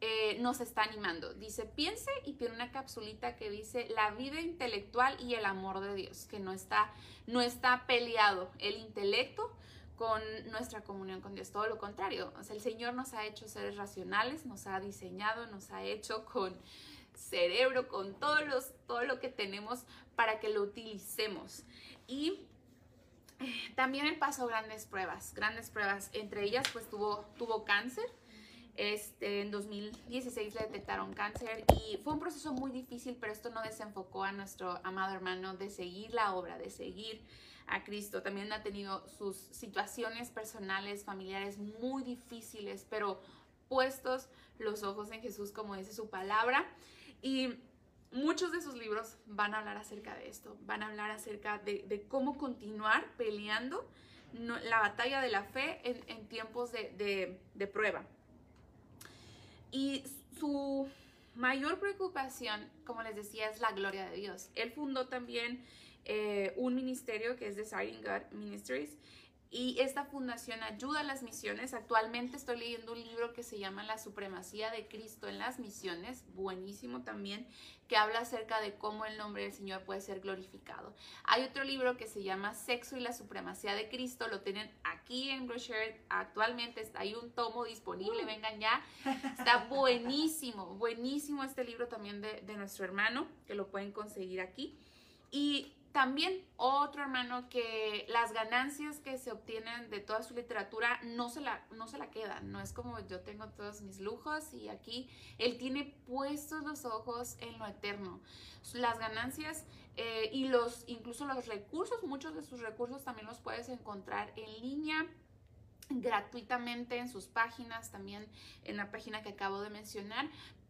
eh, nos está animando. Dice, piense y tiene una capsulita que dice la vida intelectual y el amor de Dios, que no está, no está peleado el intelecto con nuestra comunión con Dios. Todo lo contrario. O sea, el Señor nos ha hecho seres racionales, nos ha diseñado, nos ha hecho con cerebro, con todos los, todo lo que tenemos para que lo utilicemos. Y eh, también él pasó grandes pruebas, grandes pruebas. Entre ellas, pues tuvo, tuvo cáncer. Este, en 2016 le detectaron cáncer y fue un proceso muy difícil, pero esto no desenfocó a nuestro amado hermano de seguir la obra, de seguir a Cristo. También ha tenido sus situaciones personales, familiares muy difíciles, pero puestos los ojos en Jesús, como dice su palabra. Y muchos de sus libros van a hablar acerca de esto, van a hablar acerca de, cómo continuar peleando la batalla de la fe en, tiempos de, de prueba. Y su mayor preocupación, como les decía, es la gloria de Dios. Él fundó también eh, un ministerio que es Desiring God Ministries y esta fundación ayuda a las misiones. Actualmente estoy leyendo un libro que se llama La Supremacía de Cristo en las Misiones, buenísimo también, que habla acerca de cómo el nombre del Señor puede ser glorificado. Hay otro libro que se llama Sexo y la Supremacía de Cristo, lo tienen aquí en brochure, actualmente está ahí un tomo disponible, uh. vengan ya. Está [laughs] buenísimo, buenísimo este libro también de, de nuestro hermano, que lo pueden conseguir aquí. Y también otro hermano que las ganancias que se obtienen de toda su literatura no se la, no se la quedan, no es como yo tengo todos mis lujos y aquí él tiene puestos los ojos en lo eterno. Las ganancias eh, y los, incluso los recursos, muchos de sus recursos también los puedes encontrar en línea gratuitamente en sus páginas, también en la página que acabo de mencionar,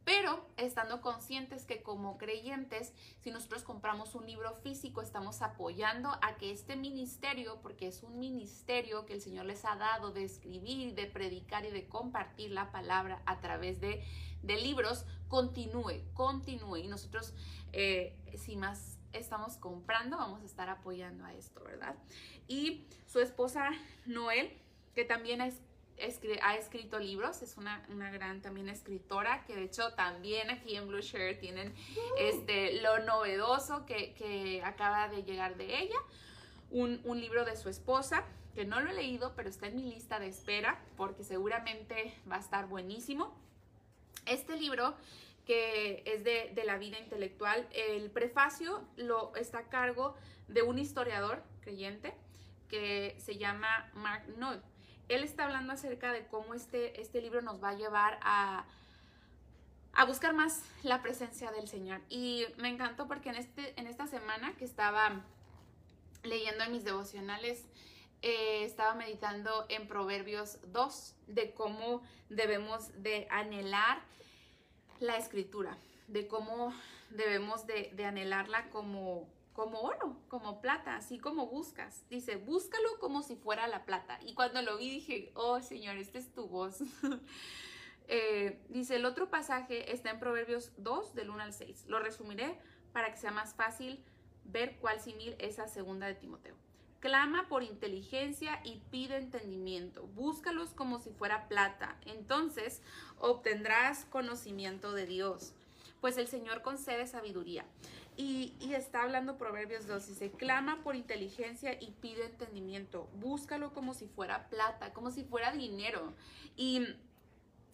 pero estando conscientes que como creyentes, si nosotros compramos un libro físico, estamos apoyando a que este ministerio, porque es un ministerio que el Señor les ha dado de escribir, de predicar y de compartir la palabra a través de, libros, continúe, continúe. Y nosotros, eh, si más estamos comprando, vamos a estar apoyando a esto, ¿verdad? Y su esposa Noel, que también es ha escrito libros, es una, gran también escritora, que de hecho también aquí en Blue Share tienen este, lo novedoso que, acaba de llegar de ella, un, libro de su esposa, que no lo he leído, pero está en mi lista de espera, porque seguramente va a estar buenísimo. Este libro que es de, de, la vida intelectual. El prefacio lo está a cargo de un historiador creyente que se llama Mark Noll él está hablando acerca de cómo este, este libro nos va a llevar a, a buscar más la presencia del Señor. Y me encantó porque en, este, en esta semana que estaba leyendo en mis devocionales, eh, estaba meditando en Proverbios 2 de cómo debemos de anhelar la escritura, de cómo debemos de, de anhelarla como como oro, como plata, así como buscas. Dice, búscalo como si fuera la plata. Y cuando lo vi dije, oh Señor, esta es tu voz. [laughs] Eh, dice, el otro pasaje está en Proverbios 2, del 1 al 6. Lo resumiré para que sea más fácil ver cuál simil es la segunda de Timoteo. Clama por inteligencia y pide entendimiento. Búscalos como si fuera plata. Entonces obtendrás conocimiento de Dios. Pues el Señor concede sabiduría. Y, está hablando Proverbios 2, dice, clama por inteligencia y pide entendimiento, búscalo como si fuera plata, como si fuera dinero. Y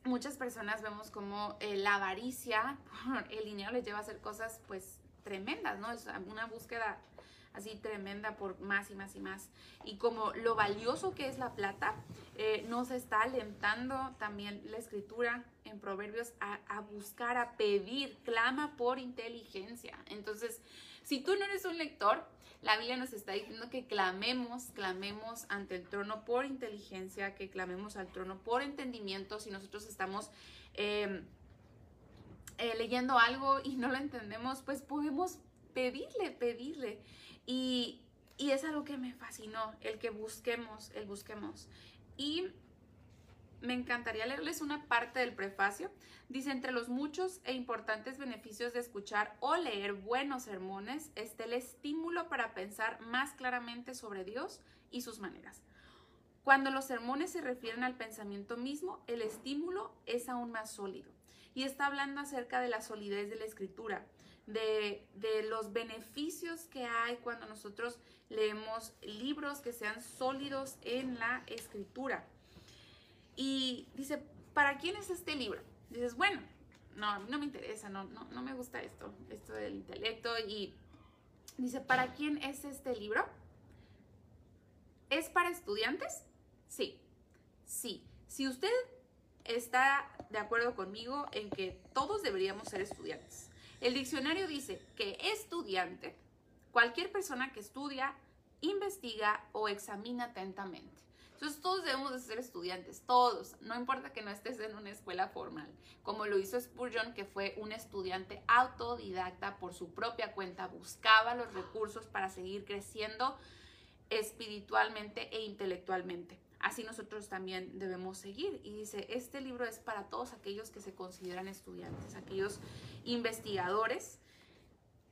muchas personas vemos como eh, la avaricia, [laughs] el dinero les lleva a hacer cosas pues tremendas, ¿no? Es una búsqueda así tremenda por más y más y más. Y como lo valioso que es la plata, eh, nos está alentando también la escritura en Proverbios a, buscar, a pedir, clama por inteligencia. Entonces, si tú no eres un lector, la Biblia nos está diciendo que clamemos, clamemos ante el trono por inteligencia, que clamemos al trono por entendimiento. Si nosotros estamos em, eh, leyendo algo y no lo entendemos, pues podemos pedirle, pedirle. Y, y es algo que me fascinó, el que busquemos, el busquemos. Y me encantaría leerles una parte del prefacio. Dice, entre los muchos e importantes beneficios de escuchar o leer buenos sermones está el estímulo para pensar más claramente sobre Dios y sus maneras. Cuando los sermones se refieren al pensamiento mismo, el estímulo es aún más sólido. Y está hablando acerca de la solidez de la escritura, de, los beneficios que hay cuando nosotros leemos libros que sean sólidos en la escritura. Y dice, ¿para quién es este libro? Dices, bueno, no, no me interesa, no, no, no me gusta esto, esto del intelecto. Y dice, ¿para quién es este libro? ¿Es para estudiantes? Sí, sí. Si usted está de acuerdo conmigo en que todos deberíamos ser estudiantes. El diccionario dice que estudiante, cualquier persona que estudia, investiga o examina atentamente. Entonces todos debemos de ser estudiantes, todos, no importa que no estés en una escuela formal, como lo hizo Spurgeon, que fue un estudiante autodidacta por su propia cuenta, buscaba los recursos para seguir creciendo espiritualmente e intelectualmente. Así nosotros también debemos seguir. Y dice, este libro es para todos aquellos que se consideran estudiantes, aquellos investigadores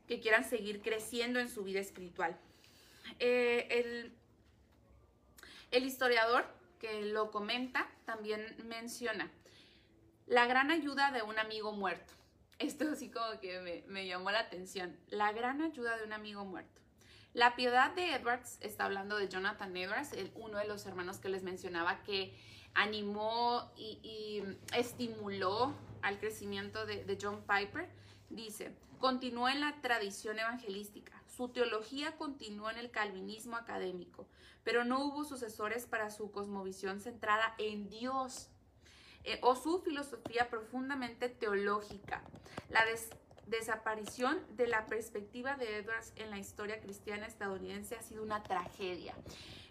que quieran seguir creciendo en su vida espiritual. Eh, el, historiador que lo comenta también menciona la gran ayuda de un amigo muerto. Esto así como que me llamó la atención. La gran ayuda de un amigo muerto. La piedad de Edwards está hablando de Jonathan Edwards, uno de los hermanos que les mencionaba que animó y, estimuló al crecimiento de, de John Piper. Dice, continuó en la tradición evangelística, su teología continuó en el calvinismo académico, pero no hubo sucesores para su cosmovisión centrada en Dios eh, o su filosofía profundamente teológica. La desaparición de la perspectiva de Edwards en la historia cristiana estadounidense ha sido una tragedia.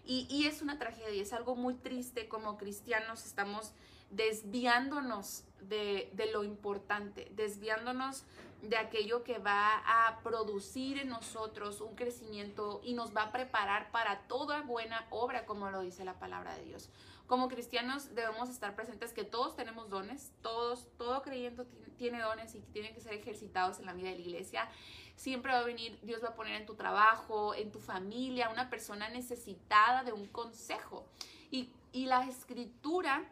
Y, es una tragedia, es algo muy triste como cristianos estamos desviándonos de, de, lo importante, desviándonos de aquello que va a producir en nosotros un crecimiento y nos va a preparar para toda buena obra, como lo dice la palabra de Dios. Como cristianos debemos estar presentes que todos tenemos dones, todos, todo creyente tiene dones y tienen que ser ejercitados en la vida de la iglesia. Siempre va a venir, Dios va a poner en tu trabajo, en tu familia, una persona necesitada de un consejo. Y, y la escritura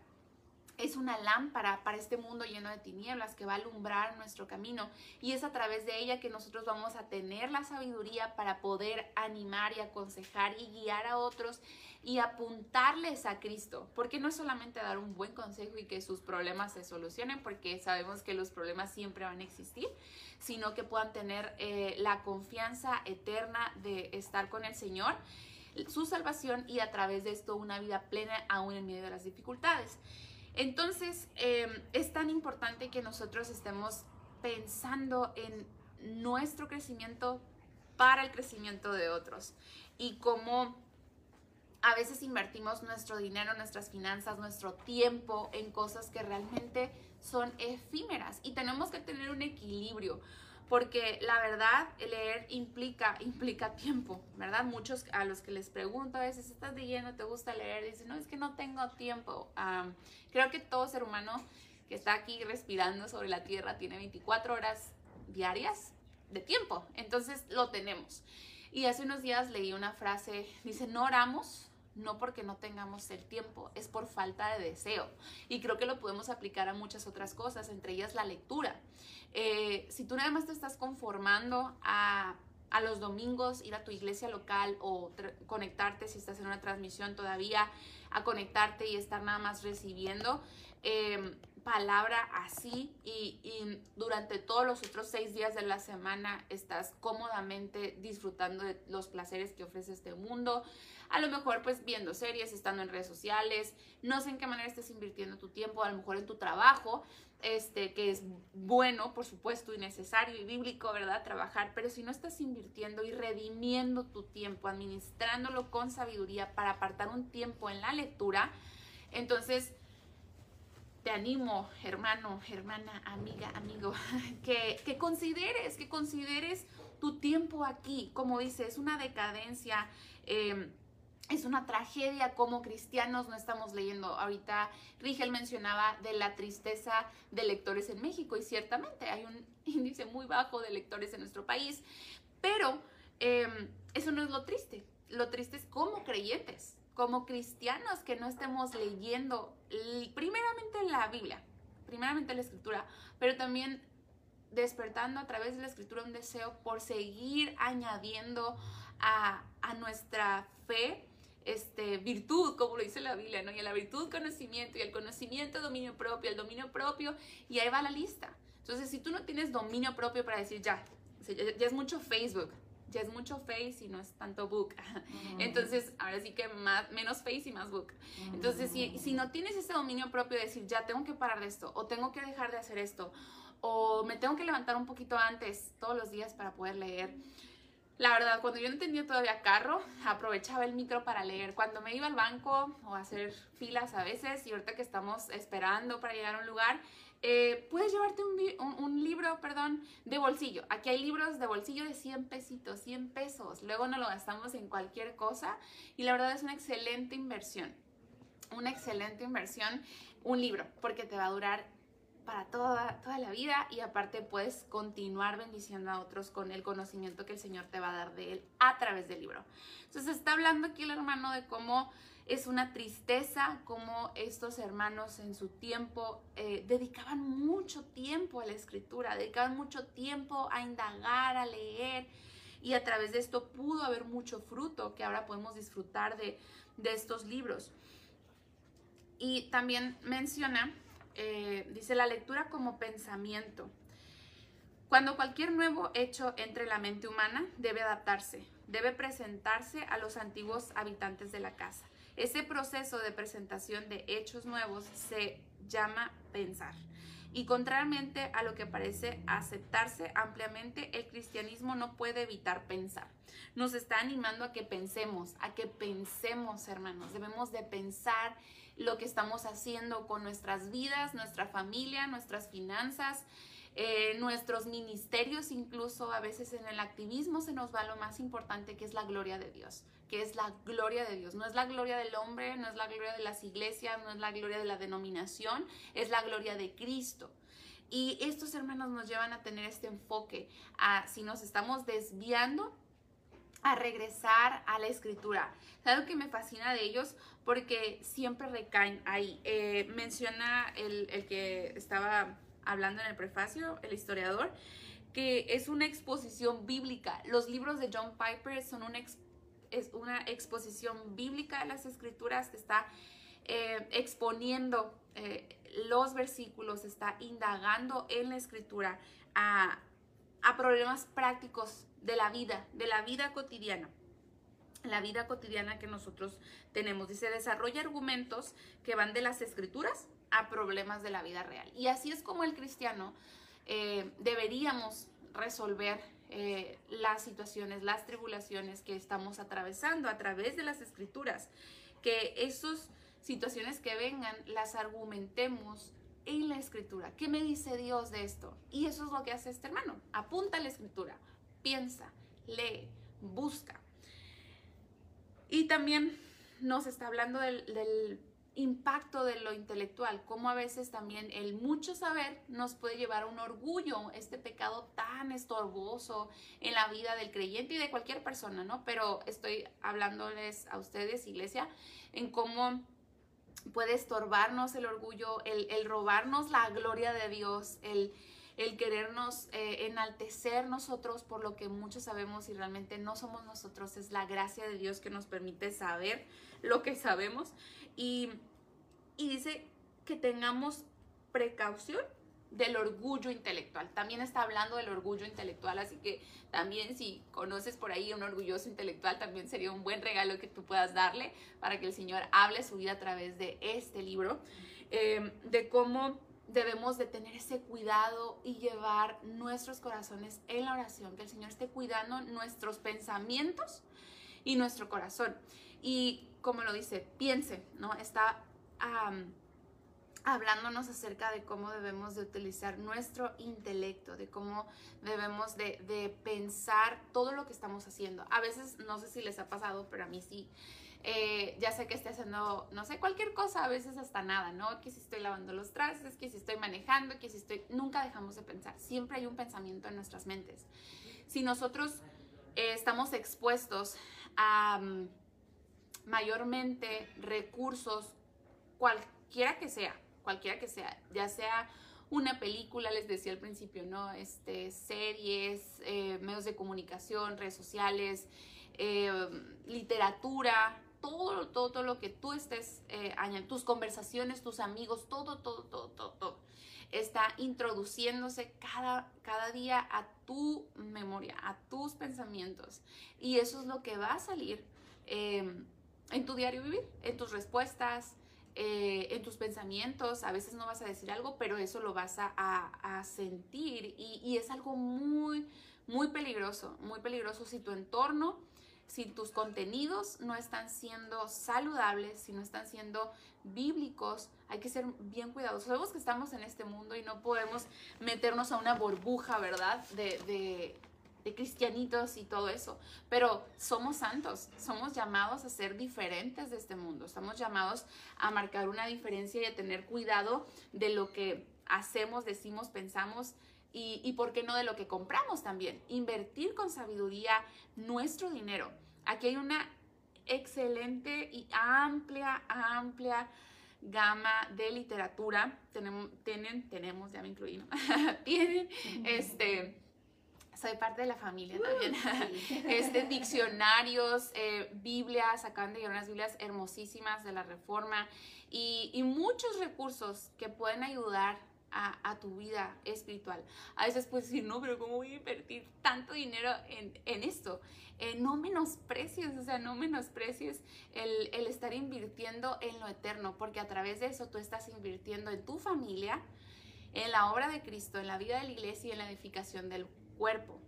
es una lámpara para este mundo lleno de tinieblas que va a alumbrar nuestro camino y es a través de ella que nosotros vamos a tener la sabiduría para poder animar y aconsejar y guiar a otros y apuntarles a Cristo, porque no es solamente dar un buen consejo y que sus problemas se solucionen, porque sabemos que los problemas siempre van a existir, sino que puedan tener eh, la confianza eterna de estar con el Señor su salvación y a través de esto una vida plena aún en medio de las dificultades. Entonces, em, es tan importante que nosotros estemos pensando en nuestro crecimiento para el crecimiento de otros y cómo a veces invertimos nuestro dinero, nuestras finanzas, nuestro tiempo en cosas que realmente son efímeras y tenemos que tener un equilibrio porque la verdad, leer implica, implica tiempo, ¿verdad? Muchos a los que les pregunto a veces, ¿estás leyendo? ¿Te gusta leer? Dicen, no, es que no tengo tiempo. creo que todo ser humano que está aquí respirando sobre la tierra tiene 24 horas diarias de tiempo, entonces lo tenemos. Y hace unos días leí una frase, dice, no oramos no porque no tengamos el tiempo, es por falta de deseo. Y creo que lo podemos aplicar a muchas otras cosas, entre ellas la lectura. Eh, si tú nada más te estás conformando a, a los domingos ir a tu iglesia local o conectarte si estás en una transmisión todavía, a conectarte y estar nada más recibiendo, eh, palabra así y, durante todos los otros seis días de la semana estás cómodamente disfrutando de los placeres que ofrece este mundo. A lo mejor pues viendo series, estando en redes sociales, no sé en qué manera estés invirtiendo tu tiempo, a lo mejor en tu trabajo, este, que es bueno, por supuesto, y necesario y bíblico, ¿verdad? Trabajar, pero si no estás invirtiendo y redimiendo tu tiempo, administrándolo con sabiduría para apartar un tiempo en la lectura, entonces te animo, hermano, hermana, amiga, amigo, [laughs] que, que, consideres, que consideres tu tiempo aquí. Como dice, es una decadencia, em, es una tragedia como cristianos no estamos leyendo. Ahorita Rigel mencionaba de la tristeza de lectores en México y ciertamente hay un [laughs] índice muy bajo de lectores en nuestro país, pero em, eso no es lo triste. Lo triste es como creyentes como cristianos que no estemos leyendo primeramente la Biblia, primeramente la escritura, pero también despertando a través de la escritura un deseo por seguir añadiendo a, nuestra fe este, virtud, como lo dice la Biblia, ¿no? Y a la virtud conocimiento, y el conocimiento dominio propio, el dominio propio, y ahí va la lista. Entonces, si tú no tienes dominio propio para decir, ya, ya es mucho Facebook, ya es mucho face y no es tanto book. [laughs] Entonces, ahora sí que más, menos face y más book. Entonces, si, si no tienes ese dominio propio de decir, ya tengo que parar de esto, o tengo que dejar de hacer esto, o me tengo que levantar un poquito antes todos los días para poder leer. La verdad, cuando yo no tenía todavía carro, [laughs] aprovechaba el micro para leer. Cuando me iba al banco o a hacer filas a veces, y ahorita que estamos esperando para llegar a un lugar, eh, puedes llevarte un, libro, perdón, de bolsillo. Aquí hay libros de bolsillo de 100 pesitos, 100 pesos. Luego no lo gastamos en cualquier cosa y la verdad es una excelente inversión. Una excelente inversión, un libro, porque te va a durar para toda, toda la vida y aparte puedes continuar bendiciendo a otros con el conocimiento que el Señor te va a dar de Él a través del libro. Entonces está hablando aquí el hermano de cómo es una tristeza como estos hermanos en su tiempo eh, dedicaban mucho tiempo a la escritura, dedicaban mucho tiempo a indagar, a leer y a través de esto pudo haber mucho fruto que ahora podemos disfrutar de, estos libros. Y también menciona, eh, dice la lectura como pensamiento. Cuando cualquier nuevo hecho entre la mente humana, debe adaptarse, debe presentarse a los antiguos habitantes de la casa. Ese proceso de presentación de hechos nuevos se llama pensar. Y contrariamente a lo que parece aceptarse ampliamente, el cristianismo no puede evitar pensar. Nos está animando a que pensemos, a que pensemos, hermanos. Debemos de pensar lo que estamos haciendo con nuestras vidas, nuestra familia, nuestras finanzas, eh, nuestros ministerios, incluso a veces en el activismo se nos va lo más importante que es la gloria de Dios que es la gloria de Dios. No es la gloria del hombre, no es la gloria de las iglesias, no es la gloria de la denominación, es la gloria de Cristo. Y estos hermanos nos llevan a tener este enfoque, a si nos estamos desviando, a regresar a la escritura. Es algo que me fascina de ellos porque siempre recaen ahí. Eh, menciona el, el que estaba hablando en el prefacio, el historiador, que es una exposición bíblica. Los libros de John Piper son una exposición bíblica de las escrituras está eh, exponiendo eh, los versículos, está indagando en la escritura a, a problemas prácticos de la vida, de la vida cotidiana la vida cotidiana que nosotros tenemos. Dice, desarrolla argumentos que van de las escrituras a problemas de la vida real. Y así es como el cristiano eh, deberíamos resolver eh, las situaciones, las tribulaciones que estamos atravesando a través de las escrituras. Que esas situaciones que vengan las argumentemos en la escritura. ¿Qué me dice Dios de esto? Y eso es lo que hace este hermano. Apunta la escritura, piensa, lee, busca. Y también nos está hablando del, impacto de lo intelectual, cómo a veces también el mucho saber nos puede llevar a un orgullo, este pecado tan estorboso en la vida del creyente y de cualquier persona, ¿no? Pero estoy hablándoles a ustedes, iglesia, en cómo puede estorbarnos el orgullo, el, robarnos la gloria de Dios, el, el querernos eh, enaltecer nosotros por lo que muchos sabemos y realmente no somos nosotros, es la gracia de Dios que nos permite saber lo que sabemos. Y, y dice que tengamos precaución del orgullo intelectual. También está hablando del orgullo intelectual, así que también si conoces por ahí un orgulloso intelectual, también sería un buen regalo que tú puedas darle para que el Señor hable su vida a través de este libro, em, de cómo debemos de tener ese cuidado y llevar nuestros corazones en la oración, que el Señor esté cuidando nuestros pensamientos y nuestro corazón. Y como lo dice, piense, ¿no? Está hablándonos acerca de cómo debemos de utilizar nuestro intelecto, de cómo debemos de, pensar todo lo que estamos haciendo. A veces, no sé si les ha pasado, pero a mí sí. Eh, ya sé que estoy haciendo, no sé, cualquier cosa, a veces hasta nada, ¿no? Que si estoy lavando los trastes, que si estoy manejando, que si estoy... Nunca dejamos de pensar, siempre hay un pensamiento en nuestras mentes. Si nosotros eh, estamos expuestos a mm, mayormente recursos, cualquiera que sea, cualquiera que sea, ya sea una película, les decía al principio, ¿no? Este, series, eh, medios de comunicación, redes sociales, literatura, todo, todo, lo que tú estés, eh, tus conversaciones, tus amigos, todo, todo, todo, todo, todo, está introduciéndose cada, cada día a tu memoria, a tus pensamientos. Y eso es lo que va a salir em, en tu diario vivir, en tus respuestas, eh, en tus pensamientos, a veces no vas a decir algo, pero eso lo vas a, sentir y, es algo muy, muy peligroso, muy peligroso si tu entorno, si tus contenidos no están siendo saludables, si no están siendo bíblicos, hay que ser bien cuidadosos. Sabemos que estamos en este mundo y no podemos meternos a una burbuja, ¿verdad? de de cristianitos y todo eso, pero somos santos, somos llamados a ser diferentes de este mundo, estamos llamados a marcar una diferencia y a tener cuidado de lo que hacemos, decimos, pensamos y, y por qué no de lo que compramos también, invertir con sabiduría nuestro dinero. Aquí hay una excelente y amplia, amplia gama de literatura. Tenemos, tienen, tenemos, ya me incluí, [laughs] tienen, este soy parte de la familia uh, también. [laughs] este, diccionarios, eh, Biblias, acaban de llegar unas Biblias hermosísimas de la Reforma y, y muchos recursos que pueden ayudar a, tu vida espiritual. A veces puedes decir, no, pero ¿cómo voy a invertir tanto dinero en, en esto? Eh, no menosprecies, o sea, no menosprecies el, el estar invirtiendo en lo eterno, porque a través de eso tú estás invirtiendo en tu familia, en la obra de Cristo, en la vida de la iglesia y en la edificación del cuerpo,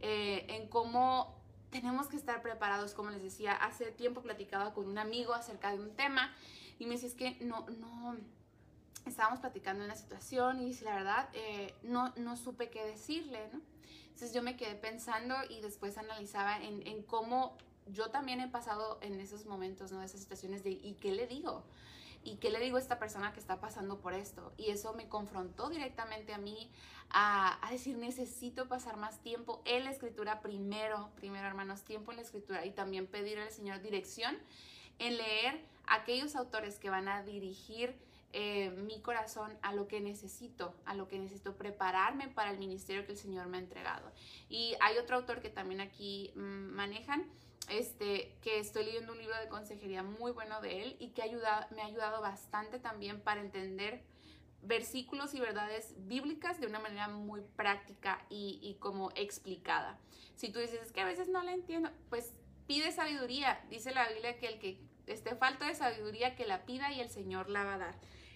eh, en cómo tenemos que estar preparados, como les decía, hace tiempo platicaba con un amigo acerca de un tema y me decía, es que no, no, estábamos platicando una situación y la verdad, eh, no, no supe qué decirle, ¿no? Entonces yo me quedé pensando y después analizaba en, en, cómo yo también he pasado en esos momentos, ¿no? Esas situaciones de, ¿y qué le digo? ¿Y qué le digo a esta persona que está pasando por esto? Y eso me confrontó directamente a mí a, decir, necesito pasar más tiempo en la escritura primero, primero hermanos, tiempo en la escritura y también pedirle al Señor dirección en leer aquellos autores que van a dirigir eh, mi corazón a lo que necesito, a lo que necesito prepararme para el ministerio que el Señor me ha entregado. Y hay otro autor que también aquí mm, manejan, este, que estoy leyendo un libro de consejería muy bueno de él y que me ha ayudado bastante también para entender versículos y verdades bíblicas de una manera muy práctica y, como explicada. Si tú dices, es que a veces no la entiendo, pues pide sabiduría. Dice la Biblia que el que esté falta de sabiduría, que la pida y el Señor la va a dar.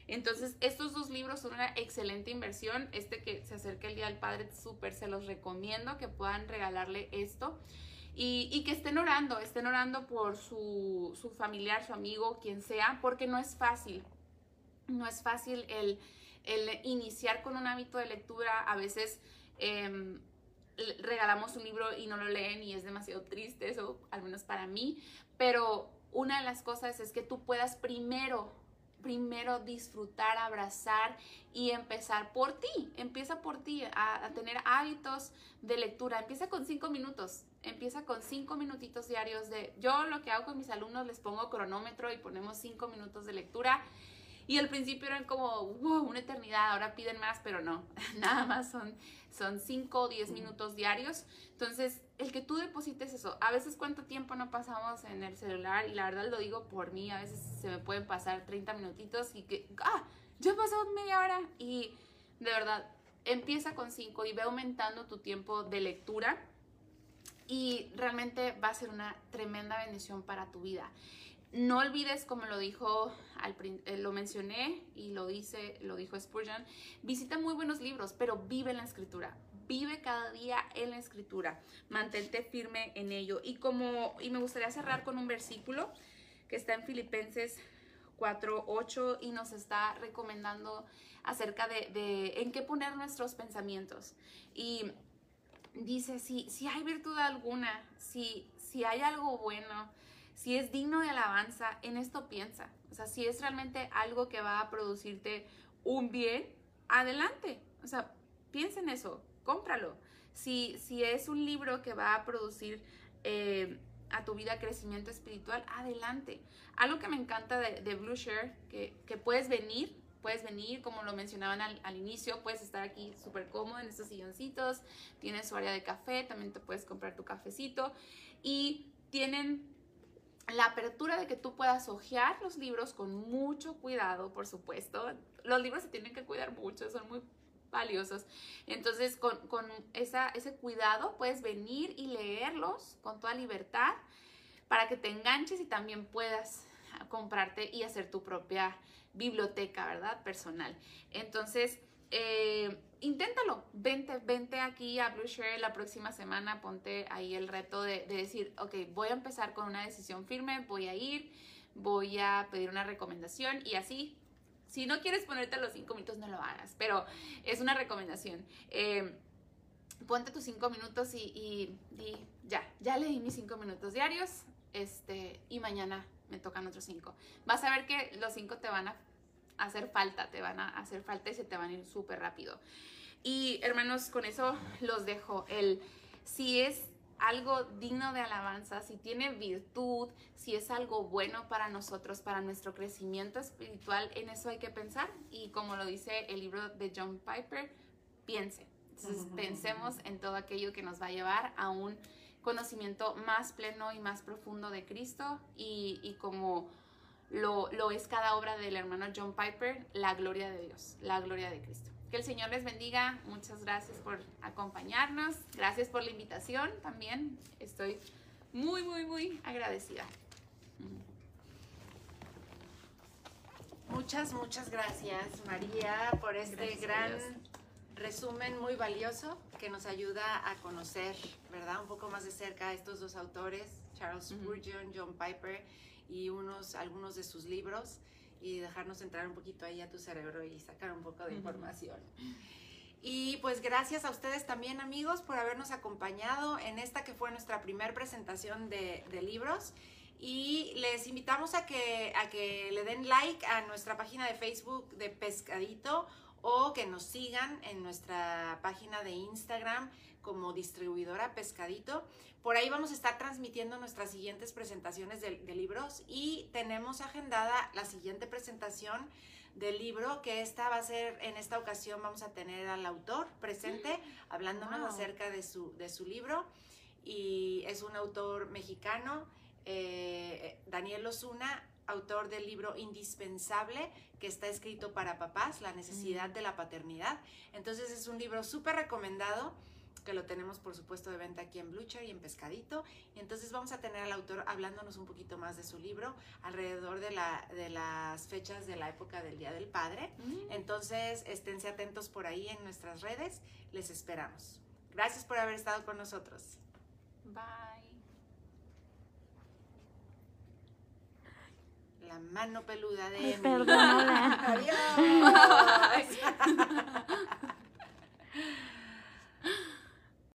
Entonces, estos dos libros son una excelente inversión. Este que se acerca el Día del Padre, súper se los recomiendo que puedan regalarle esto. Y, que estén orando, estén orando por su, su familiar, su amigo, quien sea, porque no es fácil. No es fácil el, el iniciar con un hábito de lectura, a veces em, regalamos un libro y no lo leen y es demasiado triste, eso al menos para mí, pero una de las cosas es que tú puedas primero primero disfrutar, abrazar y empezar por ti. Empieza por ti a, tener hábitos de lectura. Empieza con cinco minutos. Empieza con cinco minutitos diarios de... Yo lo que hago con mis alumnos les pongo cronómetro y ponemos cinco minutos de lectura y al principio eran como, una eternidad, ahora piden más, pero no, [laughs] nada más son, son 5 o 10 minutos diarios. Entonces, el que tú deposites eso, a veces cuánto tiempo no pasamos en el celular, y la verdad lo digo por mí, a veces se me pueden pasar 30 minutitos y que, ah, ya pasó media hora. Y de verdad, empieza con 5 y ve aumentando tu tiempo de lectura y realmente va a ser una tremenda bendición para tu vida. No olvides, como lo dijo, al, eh, lo mencioné y lo dice, lo dijo Spurgeon, visita muy buenos libros, pero vive en la escritura. Vive cada día en la escritura. Mantente firme en ello. Y como, y me gustaría cerrar con un versículo que está en Filipenses 4.8 y nos está recomendando acerca de, de, en qué poner nuestros pensamientos. Y dice, si, si hay virtud alguna, si, si hay algo bueno, si es digno de alabanza, en esto piensa. O sea, si es realmente algo que va a producirte un bien, adelante. O sea, piensa en eso, cómpralo. Si, si es un libro que va a producir eh, a tu vida crecimiento espiritual, adelante. Algo que me encanta de, Blue Share, que, que, puedes venir, puedes venir, como lo mencionaban al, al inicio, puedes estar aquí súper cómodo en estos silloncitos, tienes su área de café, también te puedes comprar tu cafecito y tienen la apertura de que tú puedas hojear los libros con mucho cuidado, por supuesto. Los libros se tienen que cuidar mucho, son muy valiosos. Entonces, con, ese cuidado puedes venir y leerlos con toda libertad para que te enganches y también puedas comprarte y hacer tu propia biblioteca, ¿verdad? Personal. Entonces, eh, inténtalo, vente, vente aquí a Blue Share la próxima semana, ponte ahí el reto de, decir, ok, voy a empezar con una decisión firme, voy a ir, voy a pedir una recomendación y así. Si no quieres ponerte los cinco minutos, no lo hagas, pero es una recomendación. Eh, ponte tus cinco minutos y, y, ya, ya leí mis cinco minutos diarios, este, y mañana me tocan otros cinco. Vas a ver que los cinco te van a hacer falta, te van a hacer falta y se te van a ir súper rápido. Y hermanos, con eso los dejo. El, si es algo digno de alabanza, si tiene virtud, si es algo bueno para nosotros, para nuestro crecimiento espiritual, en eso hay que pensar. Y como lo dice el libro de John Piper, piense. Entonces, pensemos en todo aquello que nos va a llevar a un conocimiento más pleno y más profundo de Cristo y, y como lo, lo es cada obra del hermano John Piper, la gloria de Dios, la gloria de Cristo. Que el Señor les bendiga. Muchas gracias por acompañarnos. Gracias por la invitación también. Estoy muy, muy, muy agradecida. Muchas, muchas gracias María por este gran resumen muy valioso que nos ayuda a conocer, ¿verdad? Un poco más de cerca a estos dos autores, Charles Spurgeon, John Piper y unos, algunos de sus libros y dejarnos entrar un poquito ahí a tu cerebro y sacar un poco de información. Y pues gracias a ustedes también amigos por habernos acompañado en esta que fue nuestra primera presentación de, de, libros. Y les invitamos a que, a que le den like a nuestra página de Facebook de Pescadito o que nos sigan en nuestra página de Instagram como distribuidora Pescadito. Por ahí vamos a estar transmitiendo nuestras siguientes presentaciones de, libros y tenemos agendada la siguiente presentación del libro, que esta va a ser, en esta ocasión vamos a tener al autor presente, mm, hablándonos acerca de su, de su libro. Y es un autor mexicano, eh, Daniel Osuna, autor del libro Indispensable, que está escrito para papás, la necesidad mm. de la paternidad. Entonces es un libro súper recomendado que lo tenemos por supuesto de venta aquí en Blucher y en Pescadito. Y entonces vamos a tener al autor hablándonos un poquito más de su libro alrededor de, la, de las fechas de la época del Día del Padre. Entonces, esténse atentos por ahí en nuestras redes. Les esperamos. Gracias por haber estado con nosotros. Bye. La mano peluda de Emily. [laughs] Adiós. [laughs] [laughs]